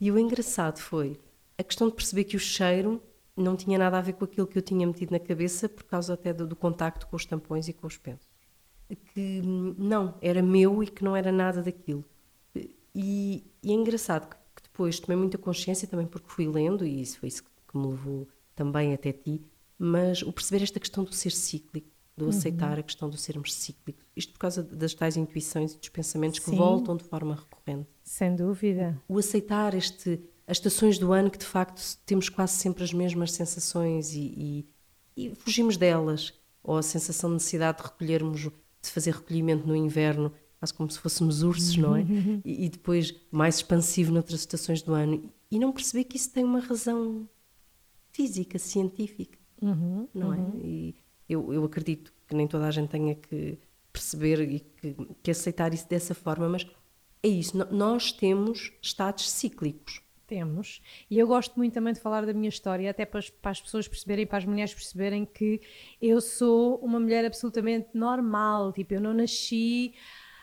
E o engraçado foi a questão de perceber que o cheiro não tinha nada a ver com aquilo que eu tinha metido na cabeça por causa até do, do contacto com os tampões e com os pensos. Que não, era meu e que não era nada daquilo. E, e é engraçado que, que, depois tomei muita consciência também porque fui lendo, e isso foi isso que me levou também até ti, mas o perceber esta questão do ser cíclico, do uhum. aceitar a questão do sermos cíclicos, isto por causa das tais intuições e dos pensamentos Sim. que voltam de forma recorrente. Sem dúvida. O aceitar este, as estações do ano que de facto temos quase sempre as mesmas sensações e, e, e fugimos delas. Ou a sensação de necessidade de recolhermos, de fazer recolhimento no inverno, quase como se fôssemos ursos, não é? E, e, depois mais expansivo noutras estações do ano. E não perceber que isso tem uma razão física, científica, uhum, não é? uhum. é? E eu, eu acredito que nem toda a gente tenha que perceber e que, que aceitar isso dessa forma, mas é isso, nós temos estados cíclicos. Temos. E eu gosto muito também de falar da minha história, até para as, para as, pessoas perceberem, para as mulheres perceberem que eu sou uma mulher absolutamente normal. Tipo, eu não nasci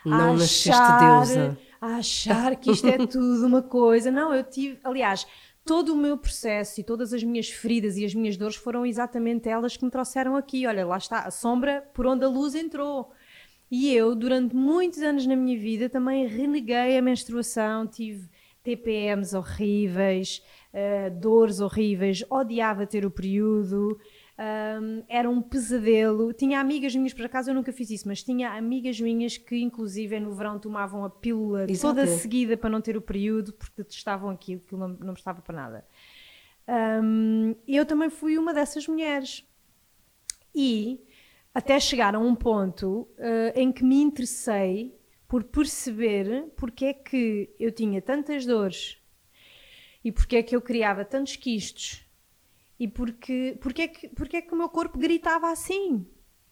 não a achar, deusa. a achar que isto é tudo uma coisa. Não, eu tive. Aliás, todo o meu processo e todas as minhas feridas e as minhas dores foram exatamente elas que me trouxeram aqui. Olha, lá está, a sombra por onde a luz entrou. E eu, durante muitos anos na minha vida, também reneguei a menstruação, tive TPMs horríveis, uh, dores horríveis, odiava ter o período, um, era um pesadelo. Tinha amigas minhas, por acaso eu nunca fiz isso, mas tinha amigas minhas que, inclusive, no verão tomavam a pílula Exato. toda seguida para não ter o período, porque detestavam aquilo, aquilo não, não estava para nada. Um, eu também fui uma dessas mulheres. E até chegar a um ponto uh, em que me interessei por perceber porque é que eu tinha tantas dores e porque é que eu criava tantos quistos e porque, porque, é, que, porque é que o meu corpo gritava assim,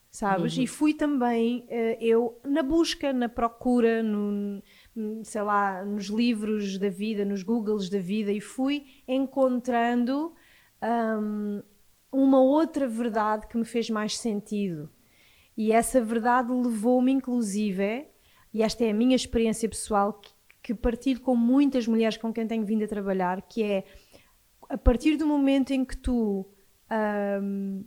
sabes? Uhum. E fui também uh, eu na busca, na procura, no, sei lá, nos livros da vida, nos Googles da vida e fui encontrando um, uma outra verdade que me fez mais sentido. E essa verdade levou-me, inclusive, e esta é a minha experiência pessoal, que, que partilho com muitas mulheres com quem tenho vindo a trabalhar, que é a partir do momento em que tu um,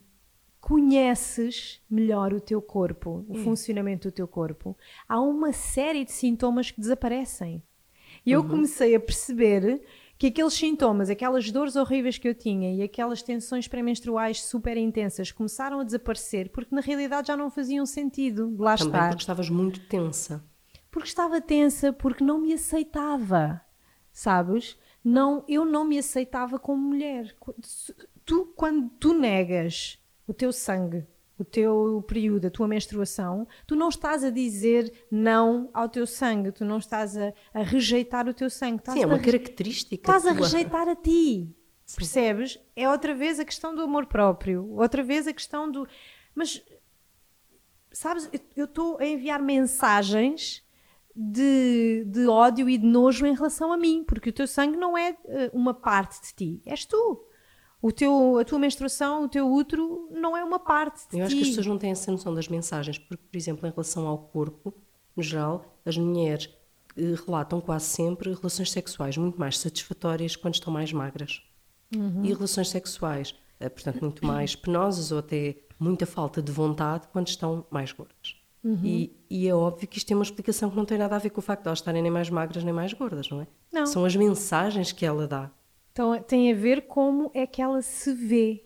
conheces melhor o teu corpo, o hum. funcionamento do teu corpo, há uma série de sintomas que desaparecem. E eu uhum. comecei a perceber que aqueles sintomas, aquelas dores horríveis que eu tinha e aquelas tensões pré-menstruais super intensas começaram a desaparecer porque na realidade já não faziam sentido. Lá Também estar. porque estavas muito tensa. Porque estava tensa, porque não me aceitava, sabes? Não, eu não me aceitava como mulher. Tu, quando tu negas o teu sangue, o teu período, a tua menstruação, tu não estás a dizer não ao teu sangue, tu não estás a, a rejeitar o teu sangue. Estás Sim, é uma característica. Estás tua. a rejeitar a ti. Sim. Percebes? É outra vez a questão do amor próprio, outra vez a questão do. Mas, sabes, eu estou a enviar mensagens de, de ódio e de nojo em relação a mim, porque o teu sangue não é eh, uma parte de ti, és tu o teu, a tua menstruação, o teu útero, não é uma parte de Eu ti. acho que as pessoas não têm essa noção das mensagens, porque, por exemplo, em relação ao corpo, no geral, as mulheres eh, relatam quase sempre relações sexuais muito mais satisfatórias quando estão mais magras. Uhum. E relações sexuais, eh, portanto, muito mais penosas ou até muita falta de vontade quando estão mais gordas. Uhum. E, e, é óbvio que isto tem uma explicação que não tem nada a ver com o facto de elas estarem nem mais magras nem mais gordas, não é? Não. São as mensagens que ela dá. Então tem a ver como é que ela se vê.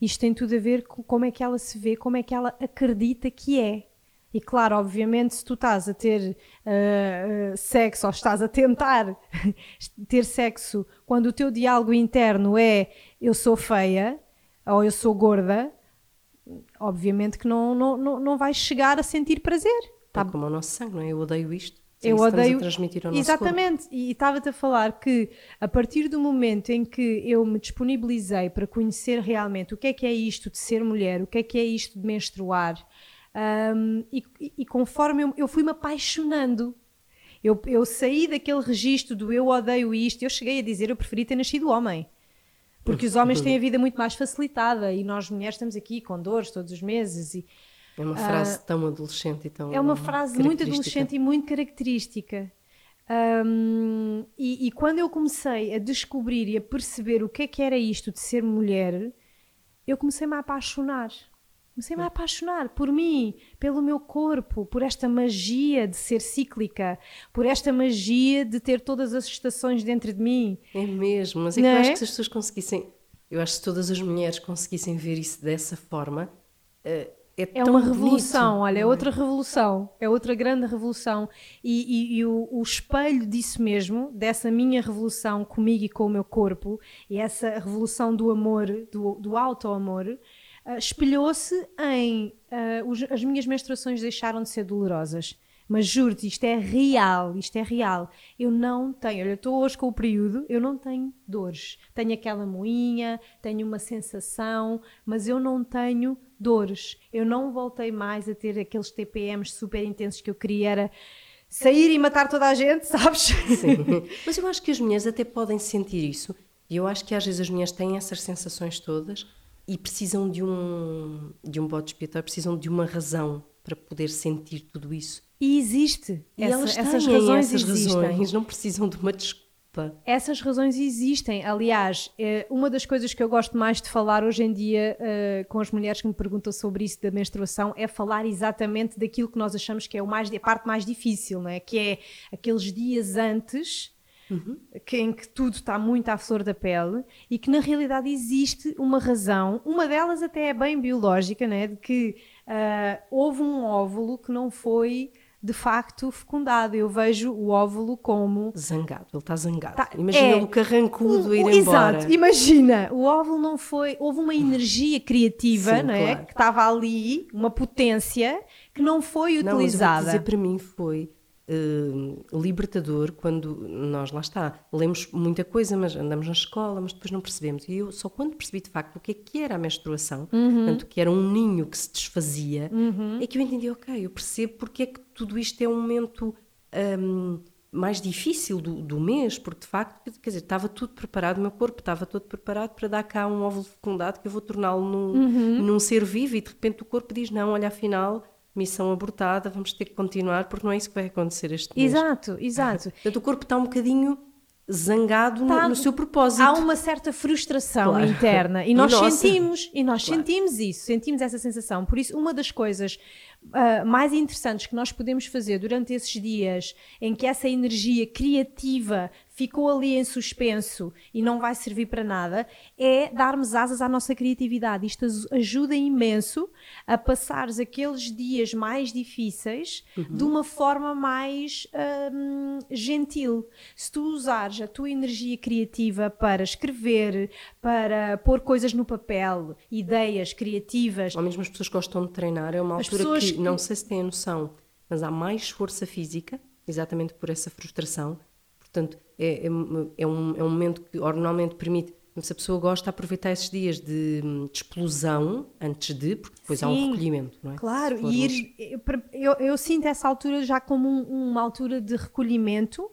Isto tem tudo a ver com como é que ela se vê, como é que ela acredita que é. E claro, obviamente, se tu estás a ter uh, sexo ou estás a tentar [LAUGHS] ter sexo quando o teu diálogo interno é eu sou feia ou eu sou gorda, obviamente que não, não, não, não vais chegar a sentir prazer. Tá? É como o nosso sangue, não é? Eu odeio isto eu odeio. transmitir ao Exatamente, corpo. e estava-te a falar que a partir do momento em que eu me disponibilizei para conhecer realmente o que é que é isto de ser mulher, o que é que é isto de menstruar, um, e, e, conforme eu, eu fui-me apaixonando. Eu, eu saí daquele registro do eu odeio isto, eu cheguei a dizer eu preferi ter nascido homem. Porque os homens têm a vida muito mais facilitada e nós mulheres estamos aqui com dores todos os meses e é uma frase uh, tão adolescente e tão. É uma frase muito adolescente e muito característica. Um, e, e, quando eu comecei a descobrir e a perceber o que é que era isto de ser mulher, eu comecei-me a apaixonar. Comecei-me a apaixonar por mim, pelo meu corpo, por esta magia de ser cíclica, por esta magia de ter todas as estações dentro de mim. É mesmo, mas é que eu acho é? que se as pessoas conseguissem, eu acho que se todas as mulheres conseguissem ver isso dessa forma, uh, é, é uma revolução, bonito, olha, é outra revolução, é outra grande revolução. E, e, e o, o, espelho disso mesmo, dessa minha revolução comigo e com o meu corpo, e essa revolução do amor, do, do auto-amor, uh, espelhou-se em uh, os, as minhas menstruações deixaram de ser dolorosas. Mas juro-te, isto é real, isto é real. Eu não tenho, olha, estou hoje com o período, eu não tenho dores. Tenho aquela moinha, tenho uma sensação, mas eu não tenho dores. Eu não voltei mais a ter aqueles TPMs super intensos que eu queria era sair e matar toda a gente, [LAUGHS] sabes? Sim. Mas eu acho que as mulheres até podem sentir isso. E eu acho que às vezes as mulheres têm essas sensações todas e precisam de um de um bode expiatório, precisam de uma razão para poder sentir tudo isso. E existe. E Essa, elas essas razões essas existem. razões, não precisam de uma desculpa essas razões existem. Aliás, é uma das coisas que eu gosto mais de falar hoje em dia uh, com as mulheres que me perguntam sobre isso da menstruação é falar exatamente daquilo que nós achamos que é o mais, a parte mais difícil, não é? que é aqueles dias antes Uhum. Que, em que tudo está muito à flor da pele e que na realidade existe uma razão, uma delas até é bem biológica, né? de que uh, houve um óvulo que não foi de facto fecundado. Eu vejo o óvulo como. Zangado, ele está zangado. Tá, imagina é, o carrancudo um, ir embora. Exato, imagina, o óvulo não foi. Houve uma energia criativa, Sim, não é? Claro. Que estava ali, uma potência que não foi utilizada. Não, mas dizer, para mim foi Uh, libertador quando nós lá está, lemos muita coisa, mas andamos na escola, mas depois não percebemos. E eu só quando percebi de facto o que é que era a menstruação, uhum. portanto, que era um ninho que se desfazia, uhum. é que eu entendi, ok, eu percebo porque é que tudo isto é um momento um, mais difícil do, do mês, porque de facto, quer dizer, estava tudo preparado, o meu corpo estava todo preparado para dar cá um óvulo fecundado que eu vou torná-lo num, uhum. num ser vivo e de repente o corpo diz: não, olha, afinal missão abortada, vamos ter que continuar porque não é isso que vai acontecer este mês. Exato, exato. [LAUGHS] Portanto, o corpo está um bocadinho zangado tá, no, no, seu propósito. Há uma certa frustração claro. interna e [LAUGHS] nós sentimos, e nós claro. sentimos isso, sentimos essa sensação. Por isso, uma das coisas uh, mais interessantes que nós podemos fazer durante esses dias em que essa energia criativa ficou ali em suspenso e não vai servir para nada, é darmos asas à nossa criatividade. Isto ajuda imenso a passares aqueles dias mais difíceis uhum. de uma forma mais hum, gentil. Se tu usares a tua energia criativa para escrever, para pôr coisas no papel, ideias criativas. Ou mesmo as pessoas gostam de treinar, é uma altura que, que, não sei se têm a noção, mas há mais força física, exatamente por essa frustração Portanto, é, é, é, um, é um momento que normalmente permite, se a pessoa gosta, aproveitar esses dias de, de explosão antes de, porque depois Sim, há um recolhimento, não é? Claro, e ir, eu, eu, sinto essa altura já como um, uma altura de recolhimento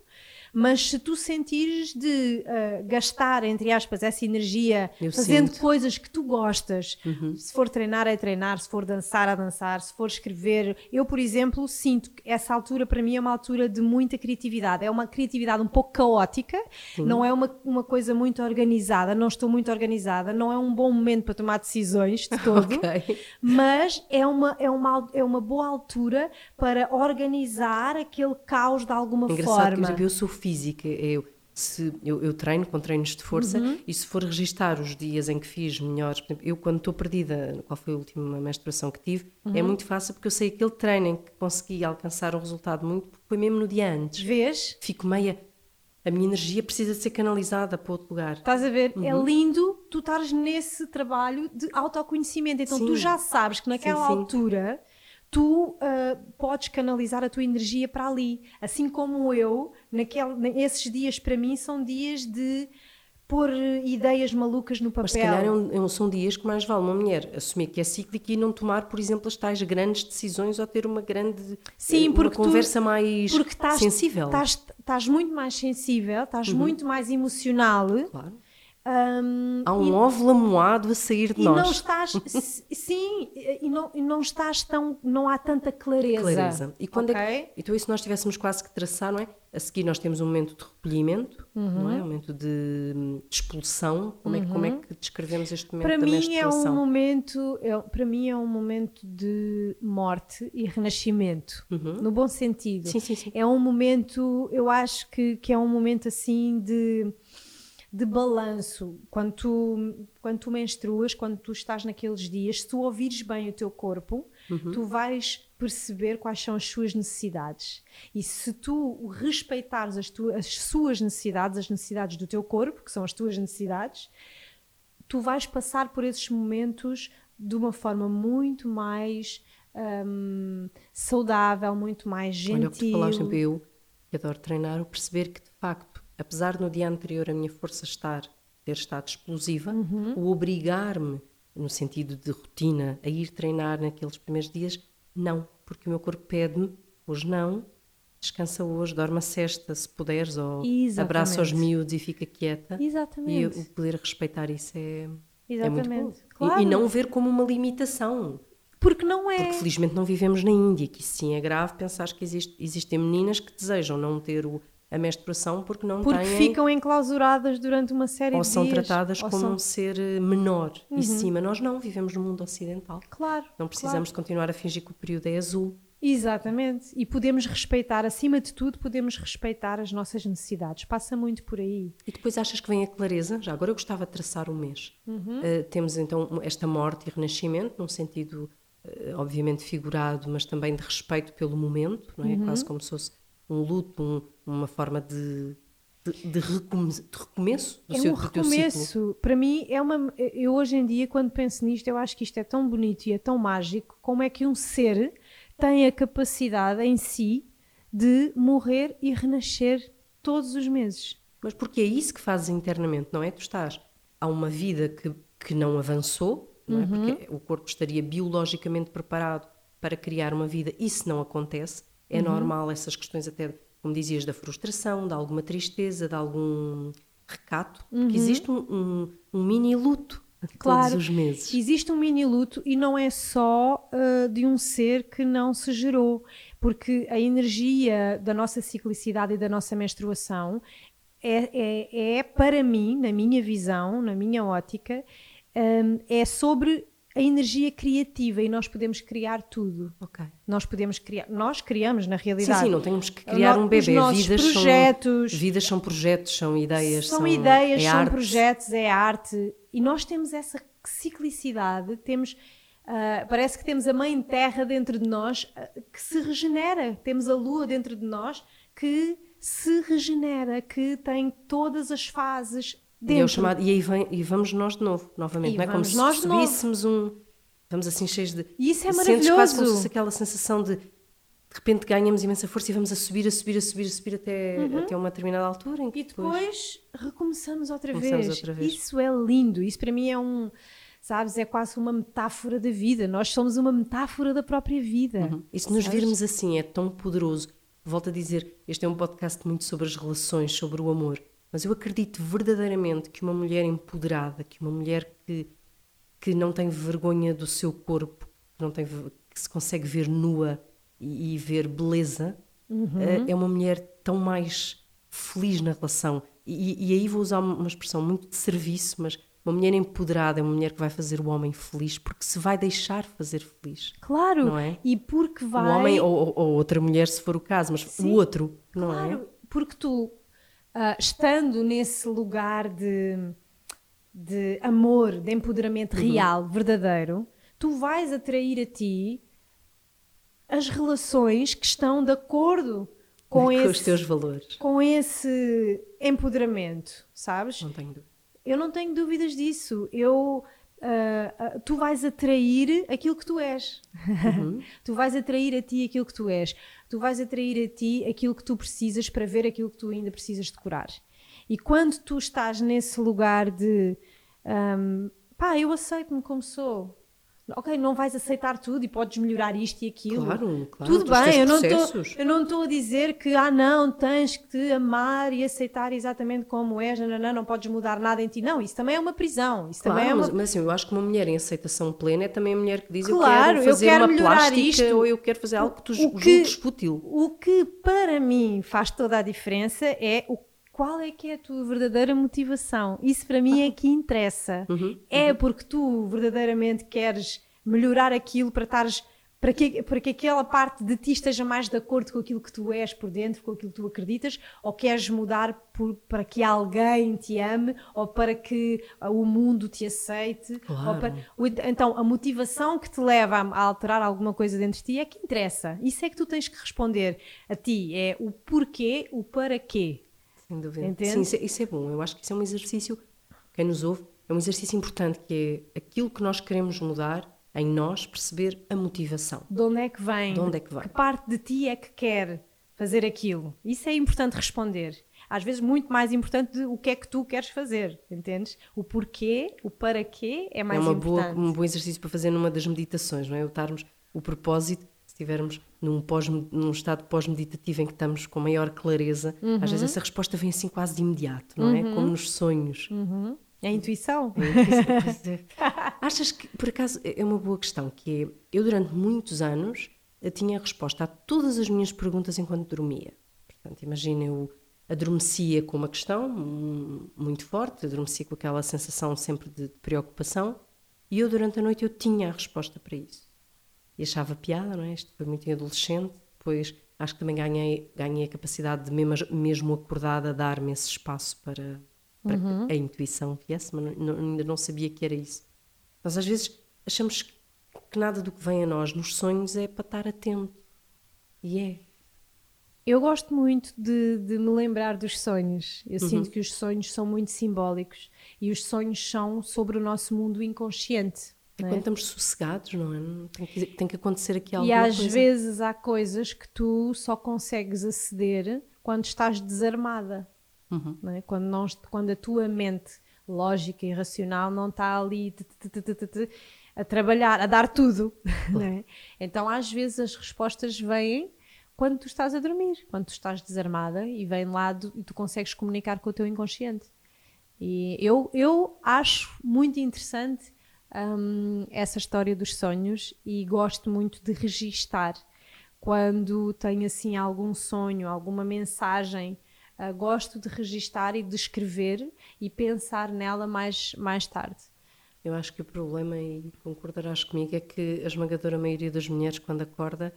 mas se tu sentires de uh, gastar, entre aspas, essa energia Eu fazendo sinto. coisas que tu gostas, uhum. se for treinar é treinar, se for dançar a dançar, se for escrever. Eu, por exemplo, sinto que essa altura para mim é uma altura de muita criatividade. É uma criatividade um pouco caótica, Sim. não é uma, uma coisa muito organizada, não estou muito organizada, não é um bom momento para tomar decisões de todo, [LAUGHS] okay. mas é uma, é, uma, é uma boa altura para organizar aquele caos de alguma Engraçado, forma. Por exemplo, eu sou física. Eu, se, eu, eu treino com treinos de força uhum. e se for registar os dias em que fiz melhores, exemplo, eu quando estou perdida, qual foi a última menstruação que tive, é uhum. é muito fácil porque eu sei aquele treino em que consegui alcançar o resultado muito, porque foi mesmo no dia antes. Vês? Fico meia. A minha energia precisa de ser canalizada para outro lugar. Estás a ver? É uhum. É lindo tu estares nesse trabalho de autoconhecimento. Então sim. tu já sabes que naquela sim, sim. altura tu uh, podes canalizar a tua energia para ali. Assim como eu, naquele, esses dias para mim são dias de pôr ideias malucas no papel. Mas se calhar é um, é são dias que mais vale uma mulher assumir que é cíclica e não tomar, por exemplo, as tais grandes decisões ou ter uma grande Sim, uma conversa tu, mais porque estás, sensível. Estás, estás muito mais sensível, estás uhum. muito mais emocional. Claro um, Há um e, óvulo amoado a sair de e nós. Não estás, [LAUGHS] sim, e não, e não estás tão. Não há tanta clareza. clareza. E quando okay. é que, então, isso nós tivéssemos quase que traçar, não é? A seguir, nós temos um momento de recolhimento, uhum. não é? Um momento de, de expulsão. Como, uhum. é, como é que descrevemos este momento para da mim é um momento é, Para mim, é um momento de morte e renascimento, uhum. no bom sentido. Sim, sim, sim. É um momento, eu acho que, que é um momento assim de de balanço. Quando tu, quando tu menstruas, quando tu estás naqueles dias, se tu ouvires bem o teu corpo, uhum. tu vais perceber quais são as suas necessidades. E se tu respeitares as, tu, as suas necessidades, as necessidades do teu corpo, que são as tuas necessidades, tu vais passar por esses momentos de uma forma muito mais um, saudável, muito mais gentil. Olha, o que tu falaste, eu, que adoro treinar, o perceber que de facto apesar de no dia anterior a minha força estar ter estado explosiva, uhum. o obrigar-me no sentido de rotina a ir treinar naqueles primeiros dias, não, porque o meu corpo pede-me, hoje não, descansa hoje, dorme a cesta se puderes, ou Exatamente. abraça os miúdos e fica quieta. Exatamente. E o poder respeitar isso é, é muito bom. Claro. E, e, não ver como uma limitação. Porque não é. Porque felizmente não vivemos na Índia, que isso sim é grave pensar que existe, existem meninas que desejam não ter o, a menstruação porque não porque têm... ficam enclausuradas durante uma série ou de dias. Ou são tratadas como são... um ser eh, menor uhum. e cima. Nós não, vivemos no mundo ocidental. Claro. Não precisamos claro. de continuar a fingir que o período é azul. Exatamente. E podemos respeitar, acima de tudo, podemos respeitar as nossas necessidades. Passa muito por aí. E depois achas que vem a clareza? Já agora eu gostava de traçar um mês. Uhum. Uh, temos então esta morte e renascimento, num sentido, uh, obviamente, figurado, mas também de respeito pelo momento, não é? Uhum. Quase como se fosse um luto, um, uma forma de, de, de, recomeço, de recomeço do é seu um recomeço. Para mim, é uma. Eu hoje em dia, quando penso nisto, eu acho que isto é tão bonito e é tão mágico. Como é que um ser tem a capacidade em si de morrer e renascer todos os meses? Mas porque é isso que fazes internamente, não é? Tu estás. Há uma vida que, que não avançou, não é? Uhum. Porque o corpo estaria biologicamente preparado para criar uma vida, isso não acontece é uhum. normal essas questões até como dizias, da frustração, de alguma tristeza, de algum recato, Uhum. que existe um, um- um mini luto Claro. todos os meses. Existe um mini luto e não é só uh, de um ser que não se gerou, porque a energia da nossa ciclicidade e da nossa menstruação é, é, é, para mim, na minha visão, na minha ótica, um, é sobre a energia criativa e nós podemos criar tudo. Ok. Nós podemos criar, nós criamos na Sim, realidade. sim, não temos que criar No- um bebê. Vidas projetos. são, vidas são projetos, são ideias. são, São, ideias, é são arte. projetos, é arte. E nós temos essa ciclicidade, temos. ah, parece que temos a mãe terra dentro de nós ah, que se regenera. Temos a lua dentro de nós que se regenera, que tem todas as fases E, é dentro. o chamado, e aí vem, e vamos nós de novo, novamente. E não é como se novo. subíssemos um. Vamos assim cheios de. E isso é Sentes quase como se maravilhoso. fosse aquela sensação de. De repente ganhamos imensa força e vamos a subir, a subir, a subir, a subir até, até uma determinada altura. Em que Uhum. E depois recomeçamos outra, Começamos vez. outra vez. Isso é lindo. Isso para mim é um, sabes, é quase uma metáfora da vida. Nós somos uma metáfora da própria vida. E se nos virmos assim, é tão poderoso. Volto a dizer, este é um podcast muito sobre as relações, sobre o amor. Mas eu acredito verdadeiramente que uma mulher empoderada, que uma mulher que, que não tem vergonha do seu corpo, que, não tem, que se consegue ver nua e, e ver beleza, eh, é uma mulher tão mais feliz na relação. E, e aí vou usar uma expressão muito de serviço, mas uma mulher empoderada é uma mulher que vai fazer o homem feliz porque se vai deixar fazer feliz. Claro. Não é? E porque vai. O homem ou, ou- ou outra mulher, se for o caso, mas Sim, o outro, não é? Claro, porque tu, ah, estando nesse lugar de, de amor, de empoderamento Uhum. real, verdadeiro, tu vais atrair a ti as relações que estão de acordo com, Com, esse, os teus valores. com esse empoderamento, sabes? Não tenho dúvida. Eu não tenho dúvidas disso. Eu, ah, ah, tu vais atrair aquilo que tu és. Uhum. [LAUGHS] tu vais atrair a ti aquilo que tu és. Tu vais atrair a ti aquilo que tu precisas para ver aquilo que tu ainda precisas de curar. E quando tu estás nesse lugar de ahm, pá, eu aceito-me como sou. Ok, não vais aceitar tudo e podes melhorar isto e aquilo. Claro, claro. Tudo bem, eu não, tô, eu não estou a dizer que, ah, não, tens que te amar e aceitar exatamente como és, não, não, não, podes mudar nada em ti. Não, isso também é uma prisão. Isso Claro, também é uma. mas, mas assim, eu acho que uma mulher em aceitação plena é também a mulher que diz Claro, eu eu quero fazer quero uma plástica isto. ou eu quero fazer algo que tu O julgues fútil. O que para mim faz toda a diferença é o qual é que é a tua verdadeira motivação. Isso para mim é que interessa. Uhum, É porque tu verdadeiramente queres melhorar aquilo para estares para que, para que aquela parte de ti esteja mais de acordo com aquilo que tu és por dentro, com aquilo que tu acreditas, ou queres mudar por- para que alguém te ame, ou para que o mundo te aceite. Claro. para- então, a motivação que te leva a, a alterar alguma coisa dentro de ti é que interessa. Isso é que tu tens que responder a ti. É o porquê, o para quê. Sem dúvida. Entende? Sim, isso é, isso é bom. Eu acho que isso é um exercício, quem nos ouve, é um exercício importante, que é aquilo que nós queremos mudar em nós, perceber a motivação. De onde é que vem? De onde é que vem? Que parte de ti é que quer fazer aquilo? Isso é importante responder. Às vezes, muito mais importante do que é que tu queres fazer, entendes? O porquê, o para quê é mais é uma importante. um bom exercício para fazer numa das meditações, não é? O estarmos o propósito, estivermos num, pós, num estado pós-meditativo em que estamos com maior clareza, às Uhum. vezes essa resposta vem assim quase de imediato, não é? Como nos sonhos. Uhum. É a intuição. Pois é. [LAUGHS] Achas que, por acaso, é uma boa questão, que é, eu durante muitos anos eu tinha a resposta a todas as minhas perguntas enquanto dormia. Portanto, imagina, eu adormecia com uma questão hum, muito forte, adormecia com aquela sensação sempre de, de preocupação, e eu durante a noite eu tinha a resposta para isso. E achava piada, não é? Isto foi muito em adolescente, depois acho que também ganhei, ganhei a capacidade de, mesmo, mesmo acordada, dar-me esse espaço para, para que a intuição viesse, mas não- ainda não sabia que era isso. Nós às vezes achamos que nada do que vem a nós nos sonhos é para estar atento. E é. Eu gosto muito de, de me lembrar dos sonhos. Uhum. Eu sinto que os sonhos são muito simbólicos e os sonhos são sobre o nosso mundo inconsciente. É não quando estamos sossegados, não é? Tem que, tem que acontecer aqui alguma E às coisa. vezes há coisas que tu só consegues aceder quando estás desarmada. Uhum. não é? quando, não, quando a tua mente lógica e racional não está ali t- t- t- a trabalhar, a dar tudo. [LAUGHS] é? Então às vezes as respostas vêm quando tu estás a dormir, quando tu estás desarmada e vem lá do, e tu consegues comunicar com o teu inconsciente. E eu, eu acho muito interessante um, essa história dos sonhos e gosto muito de registar quando tenho assim algum sonho, alguma mensagem. Uh, gosto de registar e de escrever e pensar nela mais, mais tarde. Eu acho que o problema, e concordarás comigo, é que a esmagadora maioria das mulheres, quando acorda,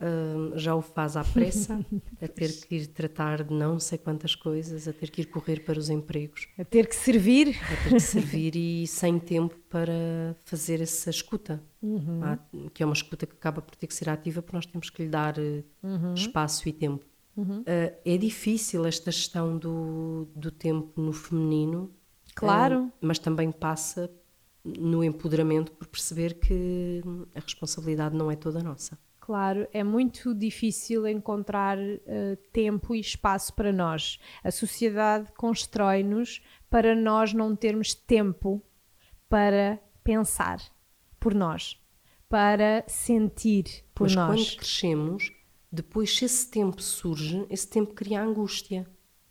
uh, já o faz à pressa, [LAUGHS] a ter que ir tratar de não sei quantas coisas, a ter que ir correr para os empregos. A ter que servir. A ter que servir e sem tempo para fazer essa escuta, uhum. que é uma escuta que acaba por ter que ser ativa, porque nós temos que lhe dar uhum. espaço e tempo. Uhum. Uh, é difícil esta gestão do, do tempo no feminino, claro, uh, mas também passa no empoderamento por perceber que a responsabilidade não é toda nossa. Claro, é muito difícil encontrar uh, tempo e espaço para nós. A sociedade constrói-nos para nós não termos tempo para pensar por nós, para sentir por Mas nós. Mas quando crescemos, depois, se esse tempo surge, esse tempo cria angústia.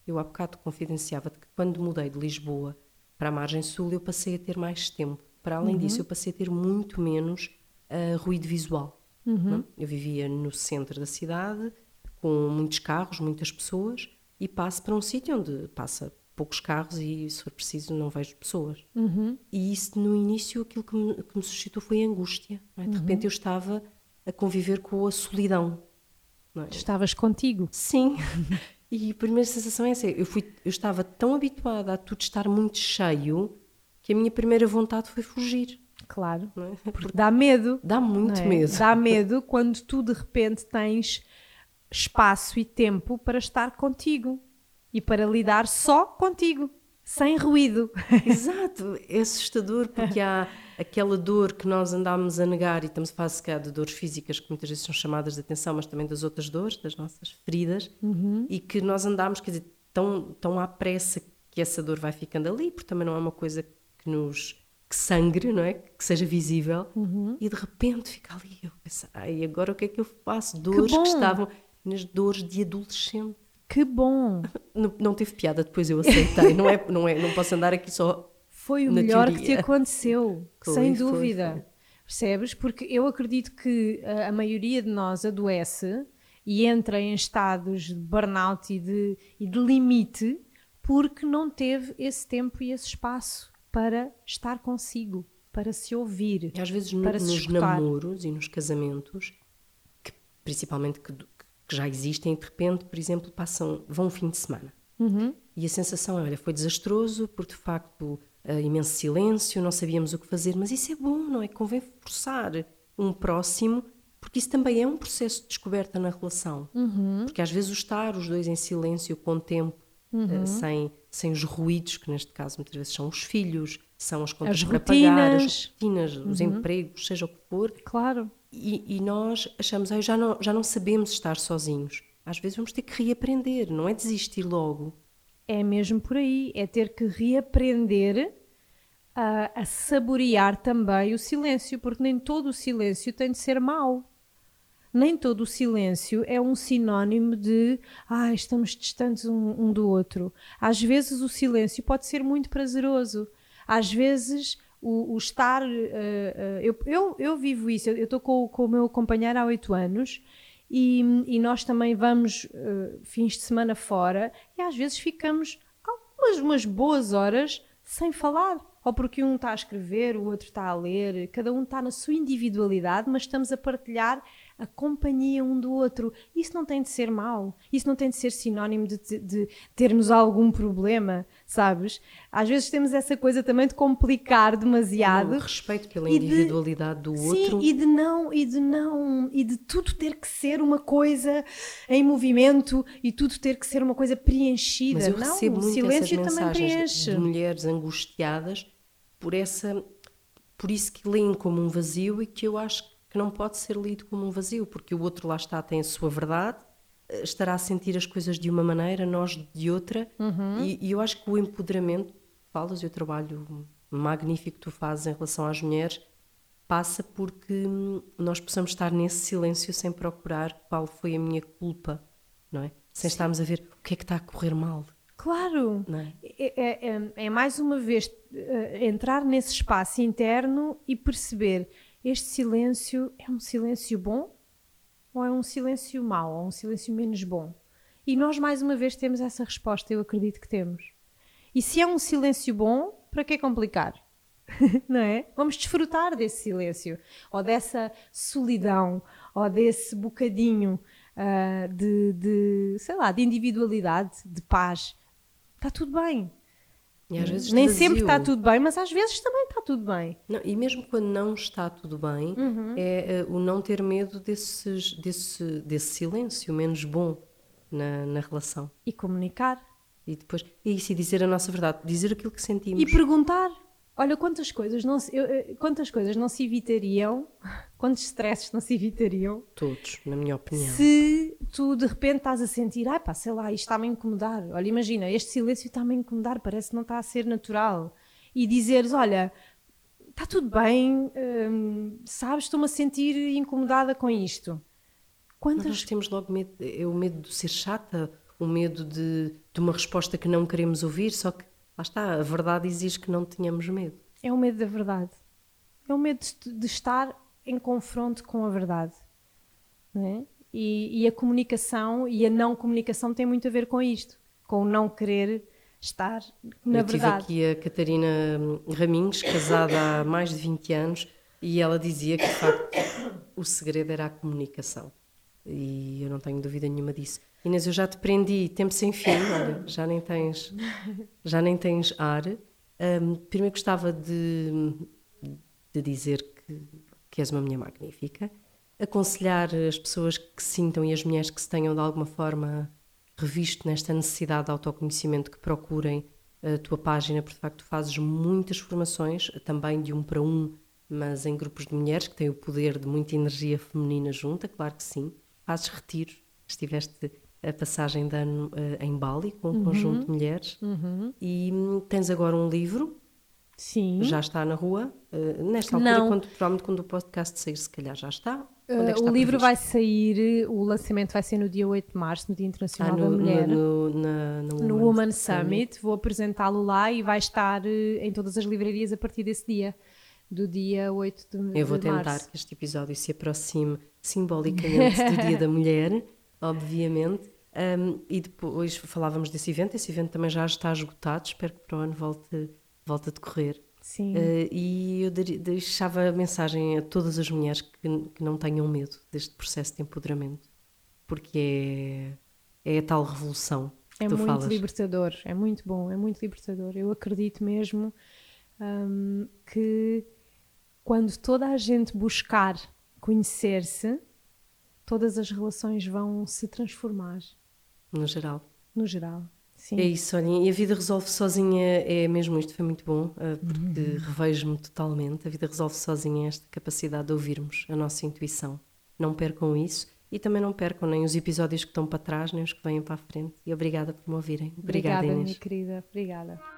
Eu há bocado confidenciava-te que quando mudei de Lisboa para a margem sul, eu passei a ter mais tempo. Para além uhum. disso, eu passei a ter muito menos uh, ruído visual. Uhum. Eu vivia no centro da cidade, com muitos carros, muitas pessoas, e passo para um sítio onde passa poucos carros e, se for preciso, não vejo pessoas. Uhum. E isso, no início, aquilo que me, que me suscitou foi angústia. É? De uhum. repente, eu estava a conviver com a solidão. É? Estavas contigo? Sim. [LAUGHS] E a primeira sensação é essa. Eu, fui, eu estava tão habituada a tudo estar muito cheio que a minha primeira vontade foi fugir. Claro, é? porque dá medo. Dá muito é? medo. Dá medo quando tu de repente tens espaço e tempo para estar contigo e para lidar só contigo, sem ruído. [LAUGHS] Exato, é assustador porque há aquela dor que nós andámos a negar e estamos a falar se de dores físicas que muitas vezes são chamadas de atenção, mas também das outras dores, das nossas feridas, uhum. e que nós andámos, quer dizer, tão, tão à pressa que essa dor vai ficando ali, porque também não é uma coisa que nos que sangre, não é? Que seja visível, uhum. e de repente fica ali, eu penso, ai, agora o que é que eu faço? Dores que, que estavam nas dores de adolescente. Que bom! [LAUGHS] Não, não teve piada, depois eu aceitei, não é, não é, não posso andar aqui só foi o melhor teoria. que te aconteceu, foi, sem dúvida. Foi, foi. Percebes? Porque eu acredito que a, a, maioria de nós adoece e entra em estados de burnout e de, e de limite porque não teve esse tempo e esse espaço para estar consigo, para se ouvir. E às vezes no, nos escutar. namoros e nos casamentos, que, principalmente que, que, já existem, de repente, por exemplo, passam, vão um fim de semana. Uhum. E a sensação é, olha, foi desastroso, porque de facto uh, imenso silêncio, não sabíamos o que fazer, mas isso é bom, não é? Convém forçar um próximo, porque isso também é um processo de descoberta na relação. Uhum. Porque às vezes o estar os dois em silêncio com tempo, uhum. uh, sem, sem os ruídos, que neste caso muitas vezes são os filhos, são as contas as para rotinas. pagar, as rotinas, uhum. os empregos, seja o que for. Claro. E, e nós achamos, ah, já, não, já não sabemos estar sozinhos. Às vezes vamos ter que reaprender, não é desistir logo. É mesmo por aí, é ter que reaprender a, a saborear também o silêncio, porque nem todo o silêncio tem de ser mau. Nem todo o silêncio é um sinónimo de ah, estamos distantes um, um do outro. Às vezes o silêncio pode ser muito prazeroso. Às vezes o, o estar. Uh, uh, eu, eu, eu, vivo isso, eu estou com, com, o meu companheiro há oito anos e, e, nós também vamos uh, fins de semana fora e às vezes ficamos algumas umas boas horas sem falar. Ou porque um está a escrever, o outro está a ler, cada um está na sua individualidade, mas estamos a partilhar a companhia um do outro. Isso não tem de ser mau, isso não tem de ser sinónimo de, de, de, termos algum problema, sabes? Às vezes temos essa coisa também de complicar demasiado. O respeito pela individualidade do outro. Sim, e de não, e de não, e de tudo ter que ser uma coisa em movimento e tudo ter que ser uma coisa preenchida. Mas eu não, recebo o muito silêncio essas também preenche. de mulheres angustiadas por essa por isso que leem como um vazio e que eu acho que não pode ser lido como um vazio, porque o outro lá está, tem a sua verdade, eh, estará a sentir as coisas de uma maneira, nós de outra, uhum. e, e, eu acho que o empoderamento, falas e o trabalho magnífico que tu fazes em relação às mulheres, passa porque hum, nós possamos estar nesse silêncio sem procurar qual foi a minha culpa, não é? Sem estarmos a ver o que é que está a correr mal. Claro! É? É, é- é- é mais uma vez eh, entrar nesse espaço interno e perceber este silêncio é um silêncio bom ou é um silêncio mau, ou um silêncio menos bom? E nós mais uma vez temos essa resposta, eu acredito que temos. E se é um silêncio bom, para que complicar? [LAUGHS] não é? Vamos desfrutar desse silêncio, ou dessa solidão, ou desse bocadinho ah, de, de, sei lá, de individualidade, de paz. Está tudo bem. E às vezes Nem sempre está tudo bem, mas às vezes também está tudo bem. Não, e mesmo quando não está tudo bem, Uhum. é eh, o não ter medo desses, desse, desse silêncio menos bom na, na relação. E comunicar. E depois, é isso, e dizer a nossa verdade, dizer aquilo que sentimos. E perguntar. Olha, quantas coisas não se, eu- quantas coisas não se evitariam, [LAUGHS] quantos stresses não se evitariam, Todos, na minha opinião. se tu de repente estás a sentir, ai pá, sei lá, isto está-me a incomodar. Olha, imagina, este silêncio está-me a incomodar, parece que não está a ser natural. E dizeres, olha, está tudo bem, hum, sabes, estou-me a sentir incomodada com isto. Mas Quantas nós temos logo medo, é o medo de ser chata, o medo de, de uma resposta que não queremos ouvir, só que lá está, a verdade exige que não tenhamos medo. É o medo da verdade. É o medo de, estar em confronto com a verdade. Não é? e, e a comunicação e a não comunicação tem muito a ver com isto, com o não querer estar na Eu tive verdade. aqui a Catarina Raminhos, casada há mais de 20 anos, e ela dizia que de facto o segredo era a comunicação. E eu não tenho dúvida nenhuma disso. Inês, eu já te prendi tempo sem fim, olha, já nem tens, já nem tens ar. Ahm, primeiro gostava de, de dizer que, que és uma mulher magnífica, aconselhar as pessoas que sintam e as mulheres que se tenham de alguma forma revisto nesta necessidade de autoconhecimento que procurem a tua página, porque de facto fazes muitas formações, também de um para um, mas em grupos de mulheres que têm o poder de muita energia feminina junta, claro que sim. Fazes retiros, estiveste a passagem de ano eh, em Bali com um conjunto de mulheres e hum, tens agora um livro, Sim. já está na rua, eh, nesta altura, Não. quando, provavelmente quando o podcast sair, se calhar já está. Onde é Uh, o livro vai sair, o lançamento vai ser no dia 8 de março, no Dia Ah, Internacional no, da Mulher. no, no, na, no no Woman Summit, vou apresentá-lo lá e vai estar eh, em todas as livrarias a partir desse dia, do dia 8 de, Eu vou tentar março. que este episódio se aproxime simbolicamente do Dia da Mulher, [LAUGHS] obviamente. Um, e depois falávamos desse evento, esse evento também já está esgotado, espero que para o ano volte, volte a decorrer. Sim. Uh, e eu deixava a mensagem a todas as mulheres que, que não tenham medo deste processo de empoderamento, porque é, é a tal revolução que É muito falas. libertador, é muito bom, é muito libertador. Eu acredito mesmo hum, que quando toda a gente buscar conhecer-se, todas as relações vão se transformar, No geral. no geral. Sim. É isso, olhem, e a vida resolve sozinha é mesmo isto, foi muito bom, uh, porque revejo-me totalmente. A vida resolve sozinha esta capacidade de ouvirmos a nossa intuição. Não percam isso e também não percam nem os episódios que estão para trás, nem os que vêm para a frente. E obrigada por me ouvirem. Obrigada, Obrigada, Inês. minha querida. Obrigada.